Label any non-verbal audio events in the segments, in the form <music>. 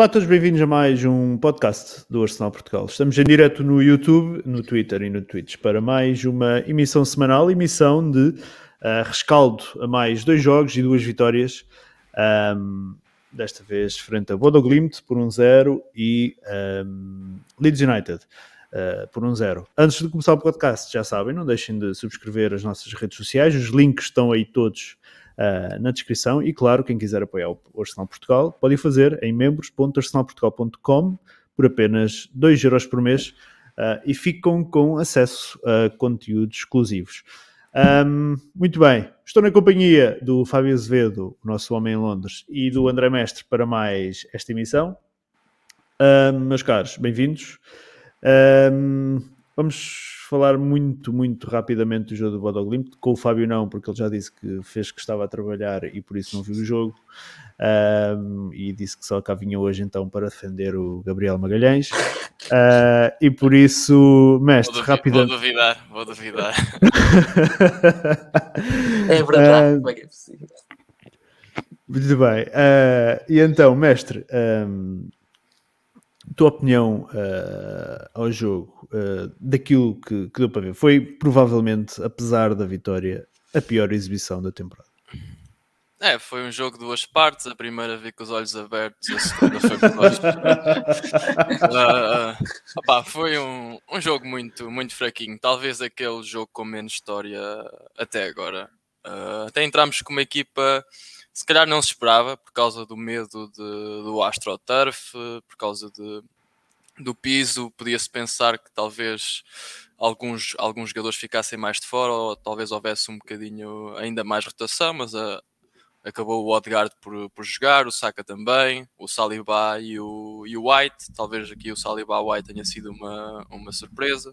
Olá a todos, bem-vindos a mais um podcast do Arsenal Portugal. Estamos em direto no YouTube, no Twitter e no Twitch para mais uma emissão semanal, emissão de uh, rescaldo a mais dois jogos e duas vitórias. Um, desta vez frente a Bodo Glimt por um 0 e um, Leeds United uh, por um 0. Antes de começar o podcast, já sabem, não deixem de subscrever as nossas redes sociais, os links estão aí todos uh, na descrição. E claro, quem quiser apoiar o Arsenal Portugal pode fazer em membros.arsenalportugal.com por apenas 2 euros por mês uh, e ficam com acesso a conteúdos exclusivos. Um, muito bem, estou na companhia do Fábio Azevedo, o nosso homem em Londres, e do André Mestre para mais esta emissão. Um, meus caros, bem-vindos. Um, vamos falar muito, muito rapidamente do jogo do Bodo Glimt, com o Fábio não, porque ele já disse que fez que estava a trabalhar e por isso não viu o jogo, um, e disse que só cá vinha hoje então para defender o Gabriel Magalhães, uh, e por isso, mestre, rapidamente... Vou duvidar, vou duvidar. é verdade, uh, como é que é possível? Muito bem, uh, e então, mestre... Um, tua opinião uh, ao jogo, uh, daquilo que, que, deu para ver, foi provavelmente, apesar da vitória, a pior exibição da temporada. É, foi um jogo de duas partes. A primeira vi com os olhos abertos, a segunda foi com os olhos. <laughs> uh, opa, foi um, um jogo muito, muito fraquinho. Talvez aquele jogo com menos história até agora. Uh, até entramos com uma equipa se calhar não se esperava por causa do medo de, do AstroTurf, por causa de, do piso, podia-se pensar que talvez alguns, alguns jogadores ficassem mais de fora ou talvez houvesse um bocadinho ainda mais rotação, mas a, ah, acabou o Odegaard por, por jogar, o Saka também, o Saliba e o, e o White, talvez aqui o Saliba White tenha sido uma, uma surpresa,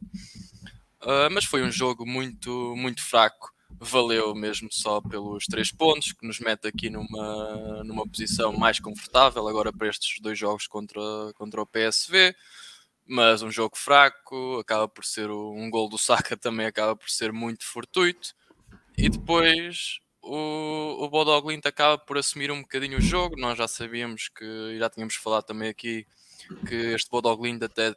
uh, mas foi um jogo muito, muito fraco. Valeu mesmo só pelos três pontos, que nos mete aqui numa, numa posição mais confortável agora para estes dois jogos contra, contra o PSV. Mas um jogo fraco, acaba por ser um gol do Saka <laughs> também acaba por ser muito fortuito. E depois o, o Bodoglint acaba por assumir um bocadinho o jogo. Nós já sabíamos que, já tínhamos falado também aqui, que este Bodoglint até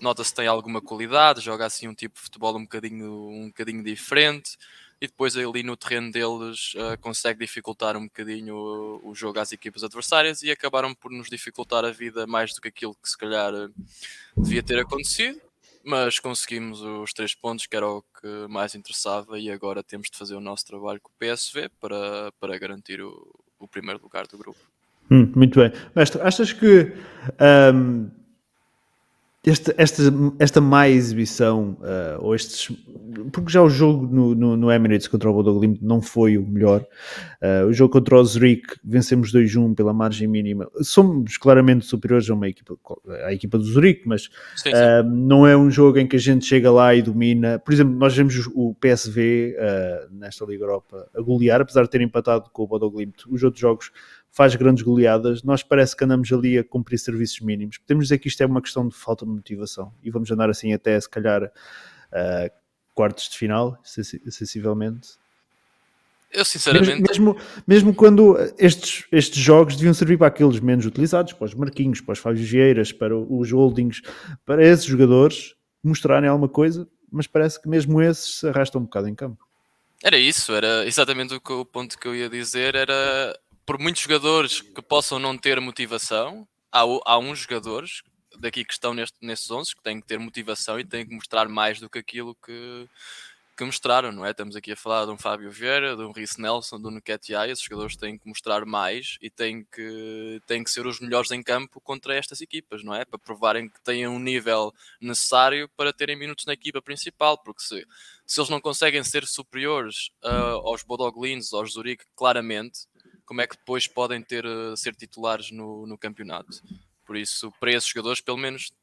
nota-se tem alguma qualidade, joga assim um tipo de futebol um bocadinho, um bocadinho diferente e depois ali no terreno deles uh, consegue dificultar um bocadinho o, o, jogo às equipas adversárias e acabaram por nos dificultar a vida mais do que aquilo que se calhar uh, devia ter acontecido. Mas conseguimos os três pontos, que era o que mais interessava, e agora temos de fazer o nosso trabalho com o PSV para, para garantir o, o primeiro lugar do grupo. Hum, muito bem. Mestre, achas que um este, esta, esta má exibição, uh, ou estes. Porque já o jogo no, no, no Emirates contra o Bodo Glimt não foi o melhor. Uh, o jogo contra o Zurich, vencemos 2-1 pela margem mínima. Somos claramente superiores a uma equipa, à equipa do Zurich, mas sim, sim. Uh, não é um jogo em que a gente chega lá e domina. Por exemplo, nós vemos o PSV nesta Liga Europa a golear, apesar de ter empatado com o Bodo Glimt. Os outros jogos faz grandes goleadas, nós parece que andamos ali a cumprir serviços mínimos. Podemos dizer que isto é uma questão de falta de motivação e vamos andar assim até se calhar uh, quartos de final, sensivelmente. Eu sinceramente. Mesmo, mesmo, quando estes, estes jogos deviam servir para aqueles menos utilizados, para os Marquinhos, para os Fábio Vieiras, para os Holdings, para esses jogadores mostrarem alguma coisa, mas parece que mesmo esses se arrastam um bocado em campo. Era isso, era exatamente o, que, o ponto que eu ia dizer, era por muitos jogadores que possam não ter motivação, há, há uns jogadores daqui que estão neste, nestes 11 que têm que ter motivação e têm que mostrar mais do que aquilo que, que mostraram, não é? Estamos aqui a falar de um Fábio Vieira, de um Rhys Nelson, de um Nketiah, esses jogadores têm que mostrar mais e têm que, têm que ser os melhores em campo contra estas equipas, não é? Para provarem que têm um nível necessário para terem minutos na equipa principal, porque se, se eles não conseguem ser superiores uh, aos Bodoglins, aos Zurich, claramente, como é que depois podem ter uh, ser titulares no, no campeonato. Por isso, para esses jogadores, pelo menos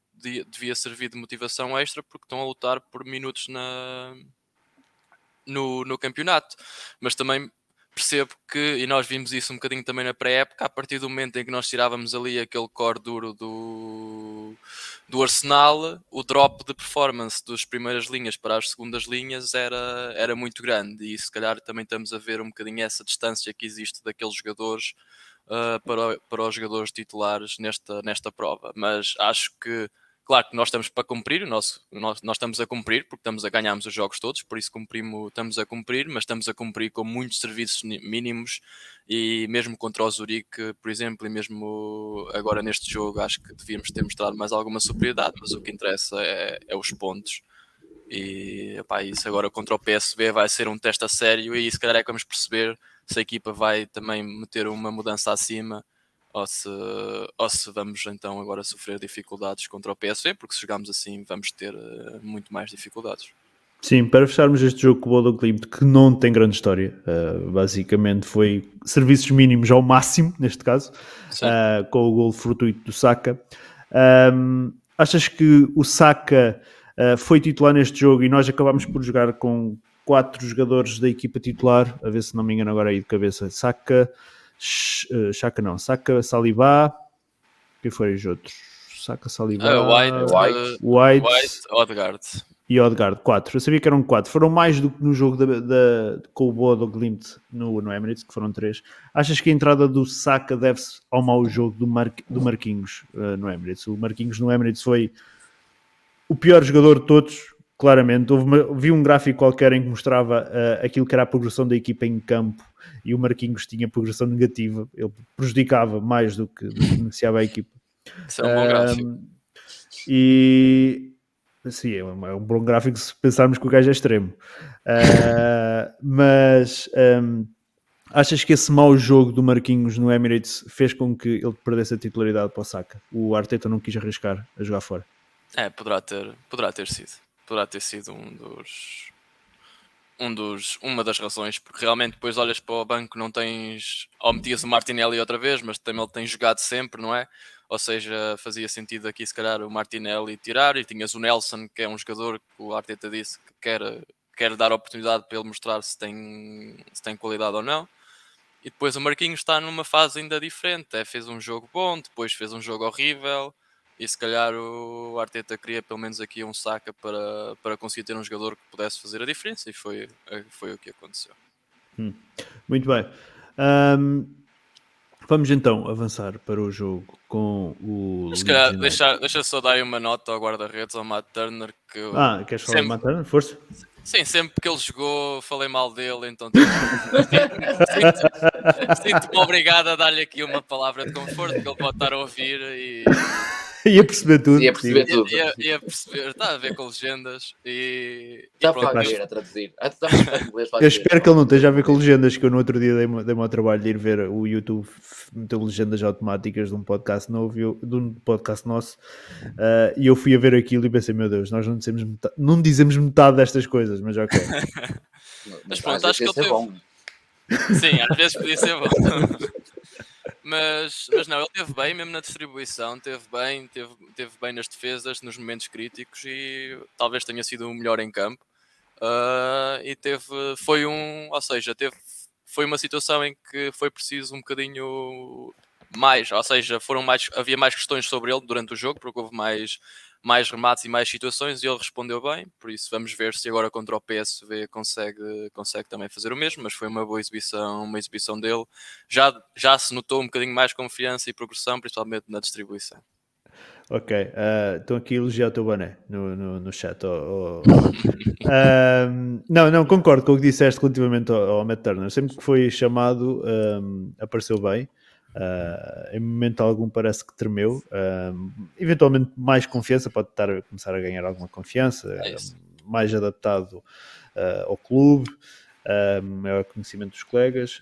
devia servir de motivação extra porque estão a lutar por minutos na, no, no campeonato. Mas também percebo que, e nós vimos isso um bocadinho também na pré-época, a partir do momento em que nós tirávamos ali aquele core duro do, do Arsenal, o drop de performance das primeiras linhas para as segundas linhas era, era muito grande e se calhar também estamos a ver um bocadinho essa distância que existe daqueles jogadores uh, para, para os jogadores titulares nesta, nesta prova. Mas acho que Claro que nós estamos para cumprir, nosso, nós, nós estamos a cumprir, porque estamos a ganharmos os jogos todos, por isso cumprimos, estamos a cumprir, mas estamos a cumprir com muitos serviços mínimos e mesmo contra o Zurique, por exemplo, e mesmo agora neste jogo, acho que devíamos ter mostrado mais alguma superioridade, mas o que interessa é, é os pontos. E isso agora contra o PSV vai ser um teste a sério e se calhar é que vamos perceber se a equipa vai também meter uma mudança acima ou se, ou se vamos então agora sofrer dificuldades contra o PSV, porque se jogarmos assim vamos ter uh, muito mais dificuldades. Sim, para fecharmos este jogo com o Bodo Glimt, que não tem grande história, uh, basicamente foi serviços mínimos ao máximo, neste caso, uh, com o gol fortuito do Saka. Um, achas que o Saka foi titular neste jogo e nós acabámos por jogar com quatro jogadores da equipa titular, a ver se não me engano agora aí de cabeça, Saka, Chaka eh, não, Saka, Saliba, quem foram os outros? Saka, Saliba, uh, White, White, White, White Odegaard. E Odegaard, quatro. Eu sabia que eram quatro. Foram mais do que no jogo da, da, com o Boa Glimt no, no Emirates, que foram três. Achas que a entrada do Saka deve-se ao mau jogo do, Mar, do Marquinhos uh, no Emirates? O Marquinhos no Emirates foi o pior jogador de todos, claramente. Houve uma, vi um gráfico qualquer em que mostrava uh, aquilo que era a progressão da equipa em campo e o Marquinhos tinha progressão negativa, ele prejudicava mais do que, do que beneficiava a equipa. Isso é um bom gráfico. E sim, é um, é um, bom gráfico se pensarmos que o gajo é extremo. Uh, mas um, achas que esse mau jogo do Marquinhos no Emirates fez com que ele perdesse a titularidade para o Saka? O Arteta não quis arriscar a jogar fora. É, poderá ter, poderá ter sido. Poderá ter sido um dos, um dos, uma das razões, porque realmente depois olhas para o banco, não tens. Ou metias o Martinelli outra vez, mas também ele tem jogado sempre, não é? Ou seja, fazia sentido aqui se calhar o Martinelli tirar e tinhas o Nelson, que é um jogador que o Arteta disse que quer, quer dar oportunidade para ele mostrar se tem, se tem qualidade ou não. E depois o Marquinhos está numa fase ainda diferente. É, fez um jogo bom, depois fez um jogo horrível e se calhar o Arteta queria pelo menos aqui um saca para, para conseguir ter um jogador que pudesse fazer a diferença e foi, foi o que aconteceu. Hum. Muito bem. Um, vamos então avançar para o jogo com o. Se calhar, deixa, deixa só dar uma nota ao guarda-redes, ao Matt Turner. Que ah, queres falar sempre... do Matt Turner? Força. Sim, sempre que ele jogou, falei mal dele, então <laughs> sinto-me sinto obrigado a dar-lhe aqui uma palavra de conforto que ele pode estar a ouvir e <laughs> ia perceber tudo. Ia perceber sim. tudo. Ia, ia, perceber, está a ver com legendas e. Já para ver a traduzir. Ah, eu espero que ele não esteja a ver com legendas, que eu no outro dia dei-me dei ao trabalho de ir ver o YouTube meteu legendas automáticas de um podcast novo, de um podcast nosso, uh, e eu fui a ver aquilo e pensei, meu Deus, nós não dizemos metade, não dizemos metade destas coisas, mas ok. <laughs> mas pronto, acho que ele teve... bom. Sim, às vezes podia ser bom. <laughs> Mas, mas não, ele teve bem mesmo na distribuição, teve bem, teve, teve bem nas defesas, nos momentos críticos e talvez tenha sido o melhor em campo. Uh, e teve, foi um, ou seja, teve, foi uma situação em que foi preciso um bocadinho mais, ou seja, foram mais, havia mais questões sobre ele durante o jogo, porque houve mais mais remates e mais situações e ele respondeu bem, por isso vamos ver se agora contra o PSV consegue, consegue também fazer o mesmo, mas foi uma boa exibição, uma exibição dele. Já, já se notou um bocadinho mais confiança e progressão, principalmente na distribuição. Ok, uh, estão aqui a elogiar o teu boné no, no, no chat. Oh, oh. uh, <laughs> não, não, concordo com o que disseste relativamente ao, ao Matt Turner. Sempre que foi chamado, um, apareceu bem. Uh, em momento algum parece que tremeu. Uh, eventualmente mais confiança, pode estar a começar a ganhar alguma confiança, é mais adaptado uh, ao clube, maior conhecimento dos colegas.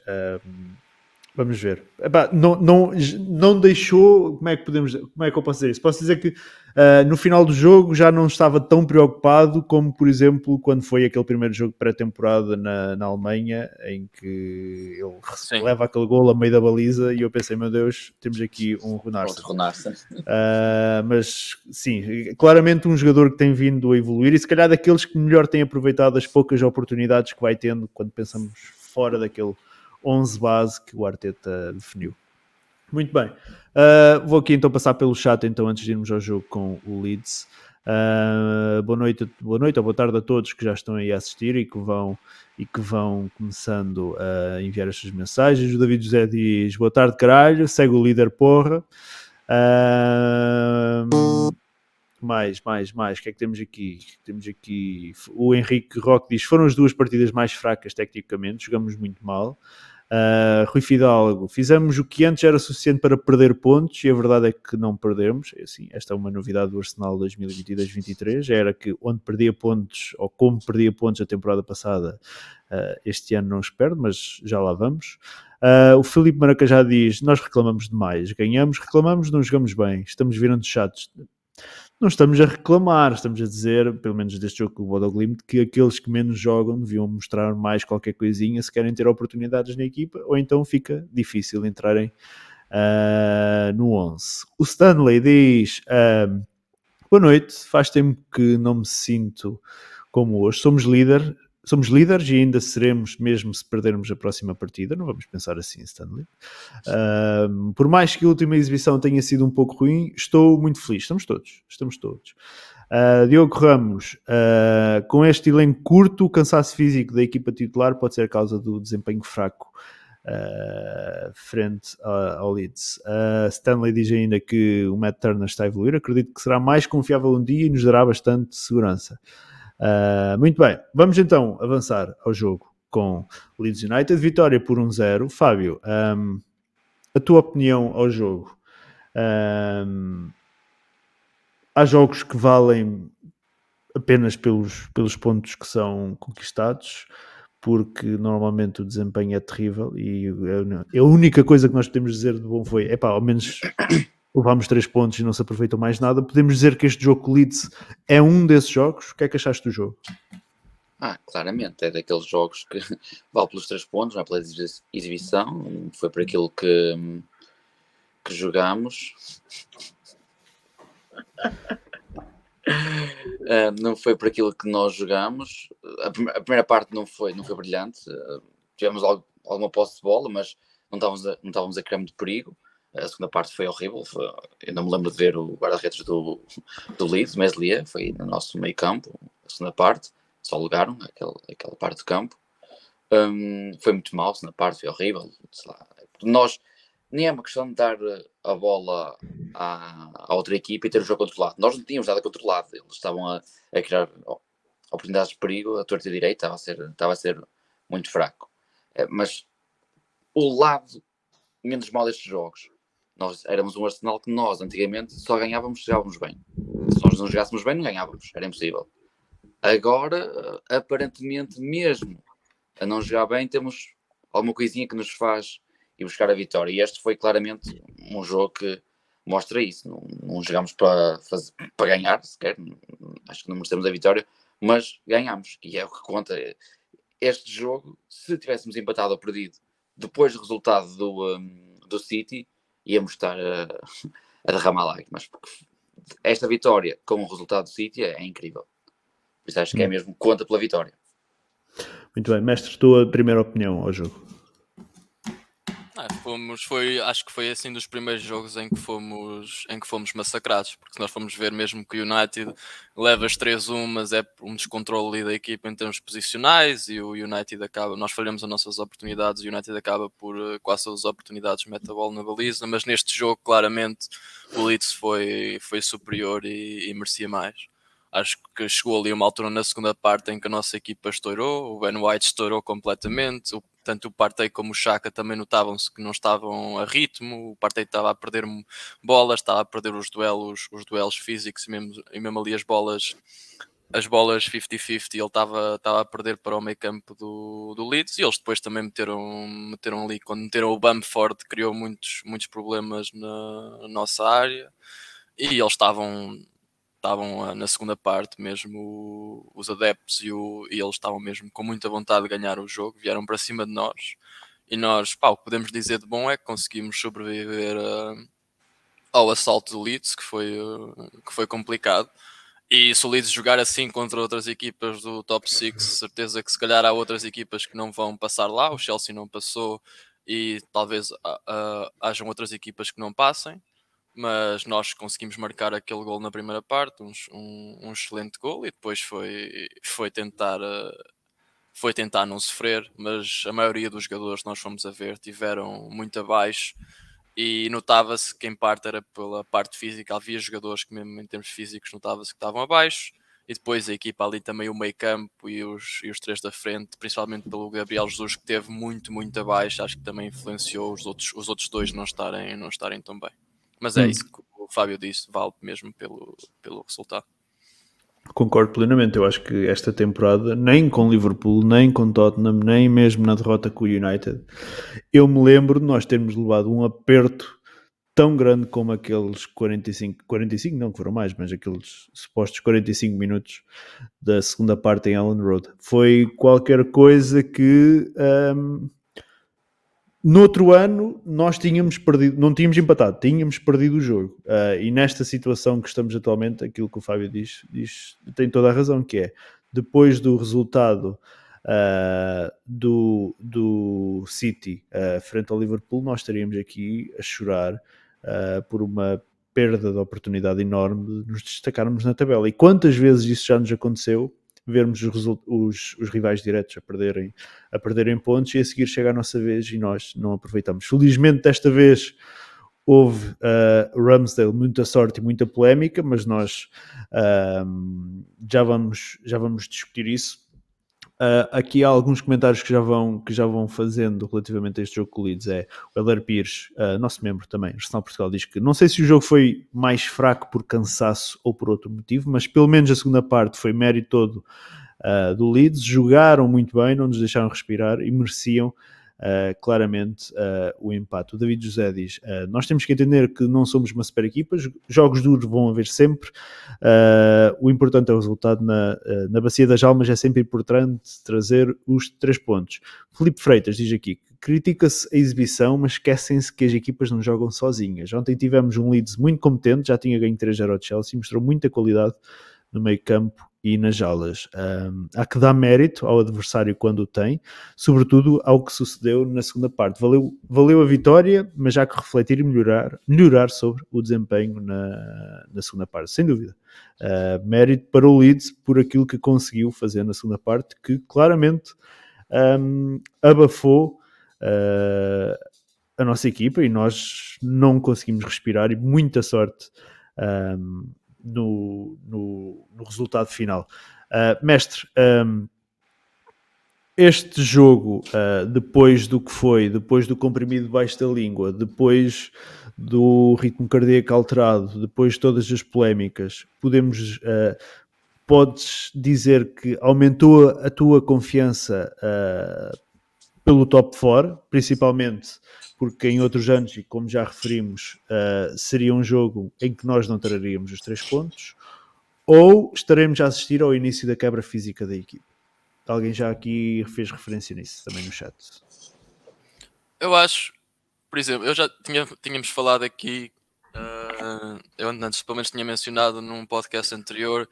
Vamos ver. Epá, não, não, não deixou. Como é que podemos. Como é que eu posso dizer isso? Posso dizer que uh, no final do jogo já não estava tão preocupado como, por exemplo, quando foi aquele primeiro jogo pré-temporada na, na Alemanha, em que ele Sim. leva aquele gol a meio da baliza e eu pensei, meu Deus, temos aqui um Runarsson. Uh, mas sim, claramente um jogador que tem vindo a evoluir e se calhar daqueles que melhor têm aproveitado as poucas oportunidades que vai tendo quando pensamos fora daquele 11 base que o Arteta definiu. Muito bem. Uh, vou aqui então passar pelo chat então antes de irmos ao jogo com o Leeds. Uh, boa, noite, boa noite ou boa tarde a todos que já estão aí a assistir e que vão, e que vão começando a enviar as suas mensagens. O David José diz boa tarde, caralho, segue o líder, porra. Uh, mais, mais, mais. O que é que temos aqui? Temos aqui o Henrique Roque diz: foram as duas partidas mais fracas tecnicamente, jogamos muito mal. Uh, Rui Fidalgo, fizemos o que antes era suficiente para perder pontos e a verdade é que não perdemos. É assim, esta é uma novidade do Arsenal 2022-23. Era que onde perdia pontos ou como perdia pontos a temporada passada, uh, este ano não os perde, mas já lá vamos. Uh, o Felipe Maracajá diz: Nós reclamamos demais, ganhamos, reclamamos, não jogamos bem, estamos virando chatos não estamos a reclamar, estamos a dizer, pelo menos deste jogo com o Bodoglimt, que aqueles que menos jogam deviam mostrar mais qualquer coisinha se querem ter oportunidades na equipa, ou então fica difícil entrarem uh, no 11. O Stanley diz: uh, Boa noite, faz tempo que não me sinto como hoje. Somos líder, somos líderes e ainda seremos, mesmo se perdermos a próxima partida. Não vamos pensar assim, Stanley. Uh, por mais que a última exibição tenha sido um pouco ruim, estou muito feliz. Estamos todos, estamos todos. Uh, Diogo Ramos, uh, com este elenco curto, o cansaço físico da equipa titular pode ser causa do desempenho fraco uh, frente ao Leeds. Stanley diz ainda que o Matt Turner está a evoluir. Acredito que será mais confiável um dia e nos dará bastante segurança. Uh, muito bem, vamos então avançar ao jogo com Leeds United. Vitória por 1-0. Fábio, um, a tua opinião ao jogo? Um, há jogos que valem apenas pelos, pelos pontos que são conquistados, porque normalmente o desempenho é terrível e a única coisa que nós podemos dizer de bom foi, é pá, ao menos levámos três pontos e não se aproveitou mais nada. Podemos dizer que este jogo Leeds é um desses jogos. O que é que achaste do jogo? Ah, claramente, é daqueles jogos que <laughs> vale pelos três pontos, não é pela exibição, foi por aquilo que, que jogámos. Uh, <laughs> não foi por aquilo que nós jogámos. A, a, primeira parte não foi, não foi brilhante. Uh, tivemos algo, alguma posse de bola, mas não estávamos a, não estávamos a criar muito perigo. A segunda parte foi horrível. Eu não me lembro de ver o guarda-redes do, do Leeds, Meslier, foi no nosso meio campo, a segunda parte. Só alugaram aquela, aquela parte do campo. Um, foi muito mal, a segunda parte foi horrível. Nós, nem é uma questão de dar a bola à, à outra equipa e ter o jogo controlado. Nós não tínhamos nada controlado. Eles estavam a, a criar oportunidades de perigo, a torta direita estava a ser, estava a ser muito fraco. É, mas o lado menos mal destes jogos nós éramos um Arsenal que nós, antigamente, só ganhávamos se jogávamos bem. Se nós não jogássemos bem, não ganhávamos. Era impossível. Agora, aparentemente, mesmo a não jogar bem, temos alguma coisinha que nos faz ir buscar a vitória. E este foi claramente um jogo que mostra isso. Não, não jogámos para, fazer, para ganhar, sequer. Acho que não merecemos a vitória, mas ganhamos. E é o que conta. Este jogo, se tivéssemos empatado ou perdido depois do resultado do, um, do City, íamos estar a, a derramar lágrimas, porque esta vitória com o resultado do City é, é incrível. Por isso acho que é hum. mesmo conta pela vitória. Muito bem, mestre, tua primeira opinião ao jogo. Fomos, foi, acho que foi assim dos primeiros jogos em que fomos, em que fomos massacrados, porque nós fomos ver mesmo que o United leva as 3-1, mas é um descontrole da equipa em termos posicionais e o United acaba, nós falhamos as nossas oportunidades o United acaba por eh, quase as oportunidades mete a bola na baliza, mas neste jogo claramente o Leeds foi, foi superior e, e merecia mais. Acho que chegou ali uma altura na segunda parte em que a nossa equipa estourou, o Ben White estourou completamente, o tanto o Partey como o Chaka também notavam-se que não estavam a ritmo, o Partey estava a perder bolas, estava a perder os duelos, os duelos físicos e mesmo, e mesmo ali as bolas as bolas 50-50 ele estava, estava a perder para o meio campo do, do Leeds e eles depois também meteram, meteram ali, quando meteram o Bamford criou muitos, muitos problemas na nossa área e eles estavam estavam ah, na segunda parte mesmo os adeptos e, o, e eles estavam mesmo com muita vontade de ganhar o jogo, vieram para cima de nós e nós, pá, o que podemos dizer de bom é que conseguimos sobreviver uh, ao assalto do Leeds, que foi, uh, que foi complicado. E se o Leeds jogar assim contra outras equipas do top 6, certeza que se calhar há outras equipas que não vão passar lá. O Chelsea não passou e talvez uh, hajam outras equipas que não passem mas nós conseguimos marcar aquele gol na primeira parte, um, um, um excelente gol, e depois foi, foi tentar uh, foi tentar não sofrer, mas a maioria dos jogadores nós fomos a ver tiveram muito abaixo e notava-se que em parte era pela parte física, havia jogadores que mesmo em termos físicos notava-se que estavam abaixo e depois a equipa ali também o meio campo e os, e os três da frente, principalmente pelo Gabriel Jesus que teve muito, muito abaixo, acho que também influenciou os outros, os outros dois não estarem, não estarem tão bem. Mas é hum. isso que o Fábio disse, vale mesmo pelo, pelo resultado. Concordo plenamente. Eu acho que esta temporada, nem com Liverpool, nem com Tottenham, nem mesmo na derrota com o United, eu me lembro de nós termos levado um aperto tão grande como aqueles 45, 45 não que foram mais, mas aqueles supostos 45 minutos da segunda parte em Allen Road. Foi qualquer coisa que um, no outro ano, nós tínhamos perdido, não tínhamos empatado, tínhamos perdido o jogo. Uh, e nesta situação que estamos atualmente, aquilo que o Fábio diz, diz tem toda a razão, que é depois do resultado uh, do, do City uh, frente ao Liverpool, nós estaríamos aqui a chorar por uma perda de oportunidade enorme de nos destacarmos na tabela. E quantas vezes isso já nos aconteceu vermos os, os, os, rivais diretos a perderem, a perderem pontos e a seguir chega a nossa vez e nós não aproveitamos. Felizmente, desta vez houve uh, Ramsdale muita sorte e muita polémica, mas nós uh, já, vamos, já vamos discutir isso. Uh, aqui há alguns comentários que já vão, que já vão fazendo relativamente a este jogo com o Leeds. É o Heller Pires, uh, nosso membro também, Arsenal Portugal, diz que não sei se o jogo foi mais fraco por cansaço ou por outro motivo, mas pelo menos a segunda parte foi mérito todo uh, do Leeds. Jogaram muito bem, não nos deixaram respirar e mereciam uh, claramente uh, o empate. O David José diz: uh, Nós temos que entender que não somos uma super equipa, jogos duros vão haver sempre. o importante é o resultado na, na Bacia das Almas, é sempre importante trazer os três pontos. Felipe Freitas diz aqui: critica-se a exibição, mas esquecem-se que as equipas não jogam sozinhas. Ontem tivemos um Leeds muito competente, já tinha ganho 3-0 ao Chelsea, mostrou muita qualidade no meio campo e nas aulas. Um, há que dar mérito ao adversário quando o tem, sobretudo ao que sucedeu na segunda parte. Valeu, valeu a vitória, mas há que refletir e melhorar, melhorar sobre o desempenho na, na segunda parte, sem dúvida. Uh, mérito para o Leeds por aquilo que conseguiu fazer na segunda parte, que claramente um, abafou uh, a nossa equipa e nós não conseguimos respirar e muita sorte um, no, no, no resultado final. Uh, mestre, um, este jogo, uh, depois do que foi, depois do comprimido baixo da língua, depois do ritmo cardíaco alterado, depois de todas as polémicas, podemos, uh, podes dizer que aumentou a tua confiança pelo top 4, principalmente porque em outros anos, e como já referimos, uh, seria um jogo em que nós não traríamos os três pontos, ou estaremos a assistir ao início da quebra física da equipe. Alguém já aqui fez referência nisso também no chat. Eu acho, por exemplo, eu já tinha, tínhamos falado aqui, uh, eu antes pelo menos tinha mencionado num podcast anterior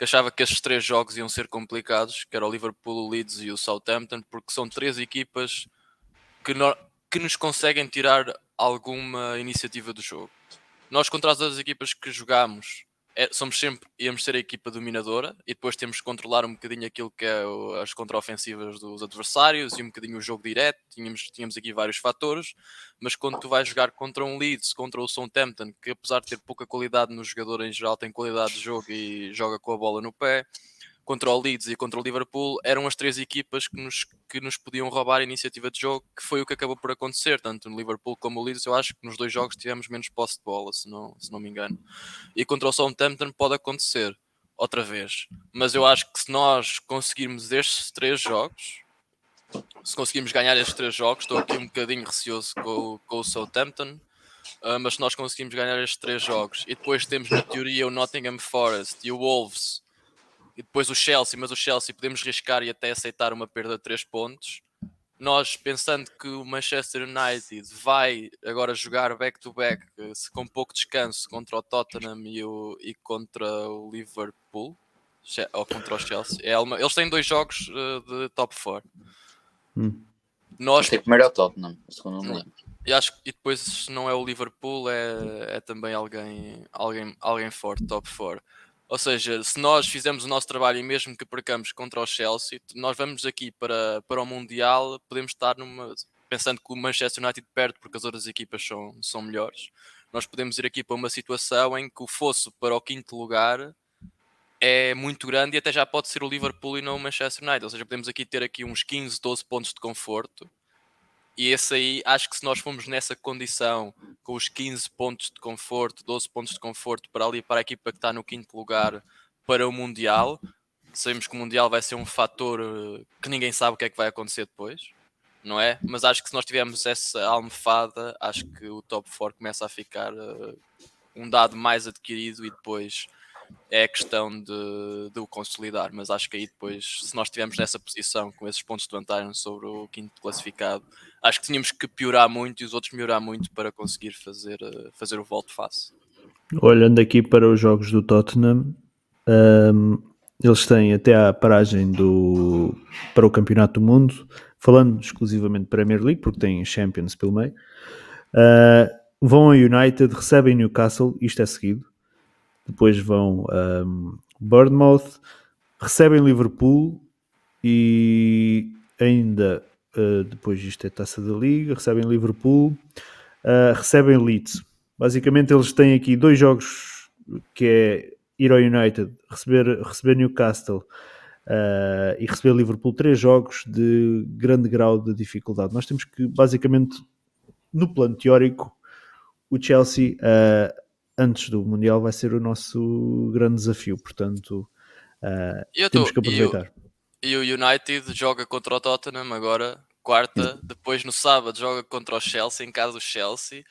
que achava que estes três jogos iam ser complicados, que era o Liverpool, o Leeds e o Southampton, porque são três equipas que, no, que nos conseguem tirar alguma iniciativa do jogo. Nós contra as outras equipas que jogamos é, somos sempre, íamos ser a equipa dominadora e depois temos que controlar um bocadinho aquilo que é o, as contraofensivas dos adversários e um bocadinho o jogo direto, tínhamos, tínhamos aqui vários fatores, mas quando tu vais jogar contra um Leeds, contra o Southampton, que apesar de ter pouca qualidade no jogador em geral, tem qualidade de jogo e joga com a bola no pé, contra o Leeds e contra o Liverpool eram as três equipas que nos, que nos podiam roubar a iniciativa de jogo, que foi o que acabou por acontecer, tanto no Liverpool como no Leeds. Eu acho que nos dois jogos tivemos menos posse de bola, se não, se não me engano. E contra o Southampton pode acontecer outra vez, mas eu acho que se nós conseguirmos estes três jogos, se conseguirmos ganhar estes três jogos, estou aqui um bocadinho receoso com, com o Southampton. Uh, mas se nós conseguimos ganhar estes três jogos e depois temos na teoria o Nottingham Forest e o Wolves e depois o Chelsea, mas o Chelsea podemos riscar e até aceitar uma perda de 3 pontos. Nós pensando que o Manchester United vai agora jogar back-to-back -back, com pouco descanso contra o Tottenham e, o, e contra o Liverpool ou contra o Chelsea. É uma, eles têm dois jogos uh, de top 4. Hum. Nós... Tem primeiro é o Tottenham, o segundo não lembro. E acho e depois se não é o Liverpool, é, é também alguém, alguém, alguém forte, top 4. Ou seja, se nós fizermos o nosso trabalho e mesmo que percamos contra o Chelsea, nós vamos aqui para, para o Mundial, podemos estar numa. Pensando que o Manchester United perde porque as outras equipas são, são melhores, nós podemos ir aqui para uma situação em que o fosso para o quinto lugar é muito grande e até já pode ser o Liverpool e não o Manchester United. Ou seja, podemos aqui ter aqui uns 15, 12 pontos de conforto e esse aí, acho que se nós formos nessa condição, com os 15 pontos de conforto, 12 pontos de conforto para ali, para a equipa que está no quinto lugar para o Mundial, sabemos que o Mundial vai ser um fator eh, que ninguém sabe o que é que vai acontecer depois, não é? Mas acho que se nós tivermos essa almofada, acho que o top 4 começa a ficar uh, um dado mais adquirido e depois é questão de, de o consolidar. Mas acho que aí depois, se nós estivermos nessa posição com esses pontos de vantagem sobre o quinto classificado, acho que tínhamos que piorar muito e os outros melhorar muito para conseguir fazer, eh, fazer o volte face. Olhando aqui para os jogos do Tottenham, um, eles têm até a paragem do, para o Campeonato do Mundo, falando exclusivamente Premier League, porque têm Champions pelo meio. Uh, vão a United, recebem Newcastle, isto é seguido. Depois vão um, Bournemouth, recebem Liverpool e ainda Uh, depois isto é taça da Liga, recebem Liverpool, uh, recebem Leeds. Basicamente eles têm aqui dois jogos que é ir ao United, receber, receber Newcastle uh, e receber Liverpool, três jogos de grande grau de dificuldade. Nós temos que basicamente no plano teórico o Chelsea antes do Mundial vai ser o nosso grande desafio, portanto temos que aproveitar. E o United joga contra o Tottenham agora, quarta. Depois no sábado joga contra o Chelsea, em casa do Chelsea.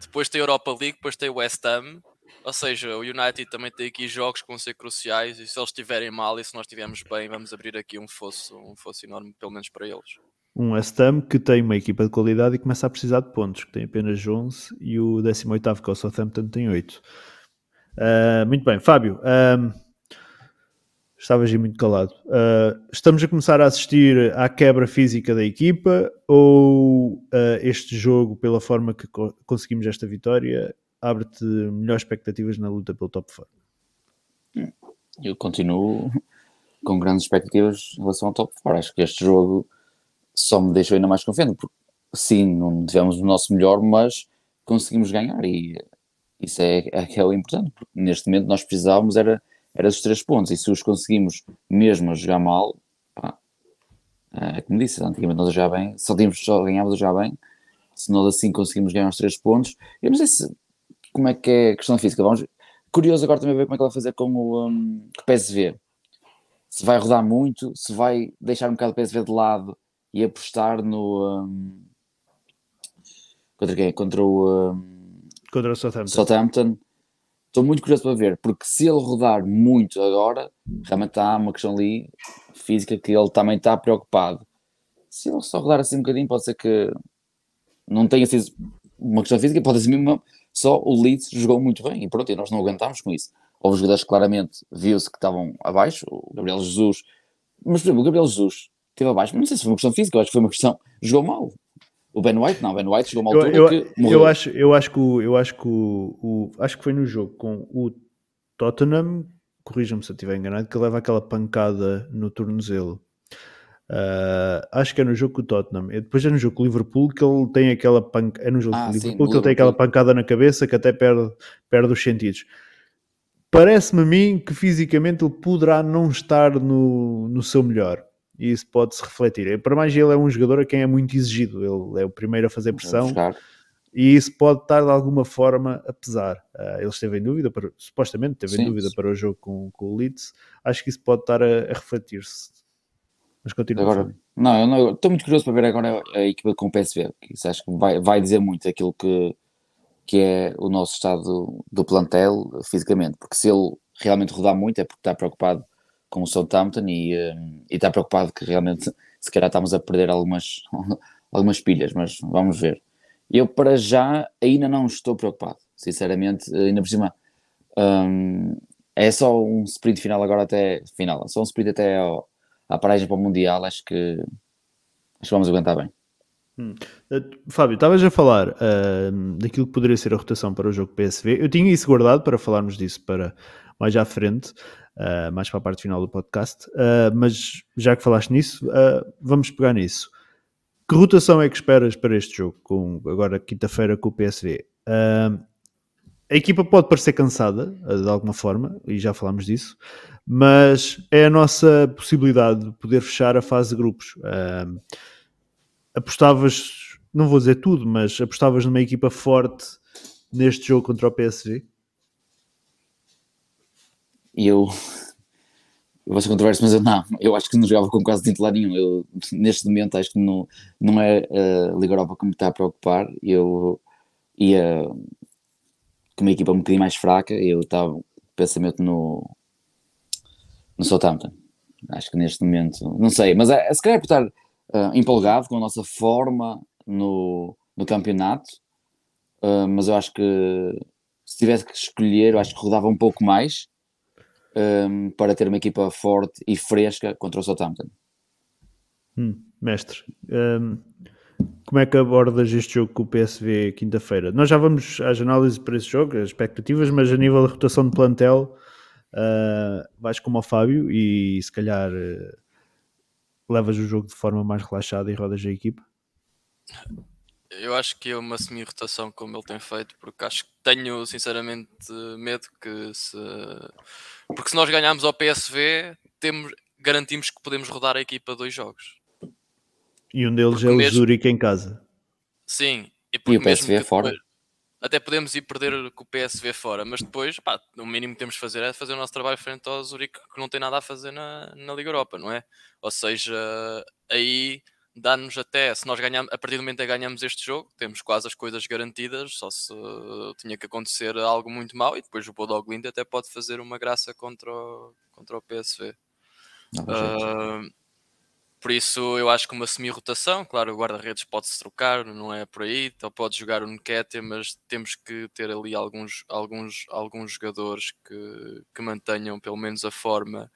Depois tem a Europa League, depois tem o West Ham. Ou seja, o United também tem aqui jogos que vão ser cruciais e se eles estiverem mal e se nós estivermos bem, vamos abrir aqui um fosso, um fosso enorme, pelo menos para eles. Um West Ham que tem uma equipa de qualidade e começa a precisar de pontos, que tem apenas 11 e o 18º que é o Southampton tem 8. Uh, ah, muito bem, Fábio, um, ah, Estavas aí muito calado. Uh, estamos a começar a assistir à quebra física da equipa ou uh, este jogo, pela forma que co conseguimos esta vitória, abre-te melhores expectativas na luta pelo top 4? Eu continuo com grandes expectativas em relação ao top 4. Acho que este jogo só me deixou ainda mais confiante, porque sim, não tivemos o nosso melhor, mas conseguimos ganhar e isso é, é, é o importante, porque neste momento nós precisávamos era era os três pontos, e se os conseguimos mesmo a jogar mal, pá, é como disse, antigamente nós já bem, só, tínhamos, só ganhávamos jogar bem, se nós assim conseguimos ganhar os três pontos, eu não sei se, como é que é a questão física, vamos, curioso agora também ver como é que ele vai fazer com o, um, com o PSV, se vai rodar muito, se vai deixar um bocado o PSV de lado e apostar no, um, contra quem? Contra o... Um, contra o Southampton. Southampton Estou muito curioso para ver, porque se ele rodar muito agora, realmente há uma questão ali física que ele também está preocupado. Se ele só rodar assim um bocadinho, pode ser que não tenha sido uma questão física, pode ser mesmo só o Leeds jogou muito bem e pronto, e nós não aguentámos com isso. Houve jogadores que claramente viu-se que estavam abaixo, o Gabriel Jesus, mas por exemplo, o Gabriel Jesus esteve abaixo, não sei se foi uma questão física, eu acho que foi uma questão, jogou mal, o Ben White, não, o Ben White a uma altura eu, eu, que morreu. Eu acho, eu acho que, o, eu acho que o, o, acho que foi no jogo com o Tottenham, corrijam-me se eu estiver enganado, que leva aquela pancada no tornozelo. Uh, acho que é no jogo com o Tottenham. E depois é no jogo com o Liverpool que ele tem aquela pancada. É no jogo ah, com o Liverpool sim, que ele tem aquela pancada na cabeça que até perde, perde os sentidos. Parece-me a mim que fisicamente ele poderá não estar no, no seu melhor e isso pode-se refletir. Para mais, ele é um jogador a quem é muito exigido, ele é o primeiro a fazer pressão e isso pode estar de alguma forma a pesar. Uh, ele esteve em dúvida, para, supostamente teve sim, em dúvida sim. para o jogo com, com, o Leeds, acho que isso pode estar a, a refletir-se. Mas continua. Agora, não, eu não, estou muito curioso para ver agora a equipa com o PSV, que isso acho que vai, vai dizer muito aquilo que, que é o nosso estado do plantel fisicamente, porque se ele realmente rodar muito é porque está preocupado com o Southampton e, eh, e está preocupado que realmente se calhar estamos a perder algumas, <laughs> algumas pilhas, mas vamos ver. Eu para já ainda não estou preocupado, sinceramente, ainda por cima um, é só um sprint final agora até final, só um sprint até ao, à paragem para o Mundial, acho que acho que vamos aguentar bem. Hum. Uh, Fábio, estavas a falar uh, daquilo que poderia ser a rotação para o jogo PSV. Eu tinha isso guardado para falarmos disso para mais à frente, uh, mais para a parte final do podcast. mas já que falaste nisso, vamos pegar nisso. Que rotação é que esperas para este jogo, com, agora quinta-feira com o PSV? a equipa pode parecer cansada, de alguma forma, e já falámos disso, mas é a nossa possibilidade de poder fechar a fase de grupos apostavas, não vou dizer tudo, mas apostavas numa equipa forte neste jogo contra o PSG? Eu, eu vou ser controverso, mas eu não, eu acho que não jogava com quase titular nenhum. Eu, neste momento, acho que não, não é a Liga Europa que me está a preocupar. Eu ia com uma equipa um bocadinho mais fraca. Eu estava pensamento no, no Southampton. Acho que neste momento, não sei, mas é, se calhar por estar uh, empolgado com a nossa forma no, no campeonato, uh, mas eu acho que se tivesse que escolher, eu acho que rodava um pouco mais um, para ter uma equipa forte e fresca contra o Southampton. Hum, mestre, um, como é que abordas este jogo com o PSV quinta-feira? Nós já vamos às análises para esse jogo, as expectativas, mas a nível de rotação de plantel, uh, vais como ao Fábio e se calhar uh, levas o jogo de forma mais relaxada e rodas a equipa? Eu acho que é uma semi-rotação como ele tem feito, porque acho que tenho sinceramente medo que se. Porque se nós ganharmos ao PSV, temos, garantimos que podemos rodar a equipa dois jogos. E um deles porque é o mesmo... Zurich em casa. Sim, e, e o PSV é fora. Depois, até podemos ir perder com o PSV fora, mas depois, pá, o mínimo que temos de fazer é fazer o nosso trabalho frente ao Zurique, que não tem nada a fazer na, na Liga Europa, não é? Ou seja, aí dá-nos até, se nós ganhamos, a partir do momento em que ganhamos este jogo, temos quase as coisas garantidas, só se tinha que acontecer algo muito mau, e depois o Bodog Wind até pode fazer uma graça contra o, contra o PSV. Não, uh, por isso, eu acho que uma semi-rotação, claro, o guarda-redes pode-se trocar, não é por aí, então pode jogar o Nketiah, mas temos que ter ali alguns, alguns, alguns jogadores que, que mantenham pelo menos a forma,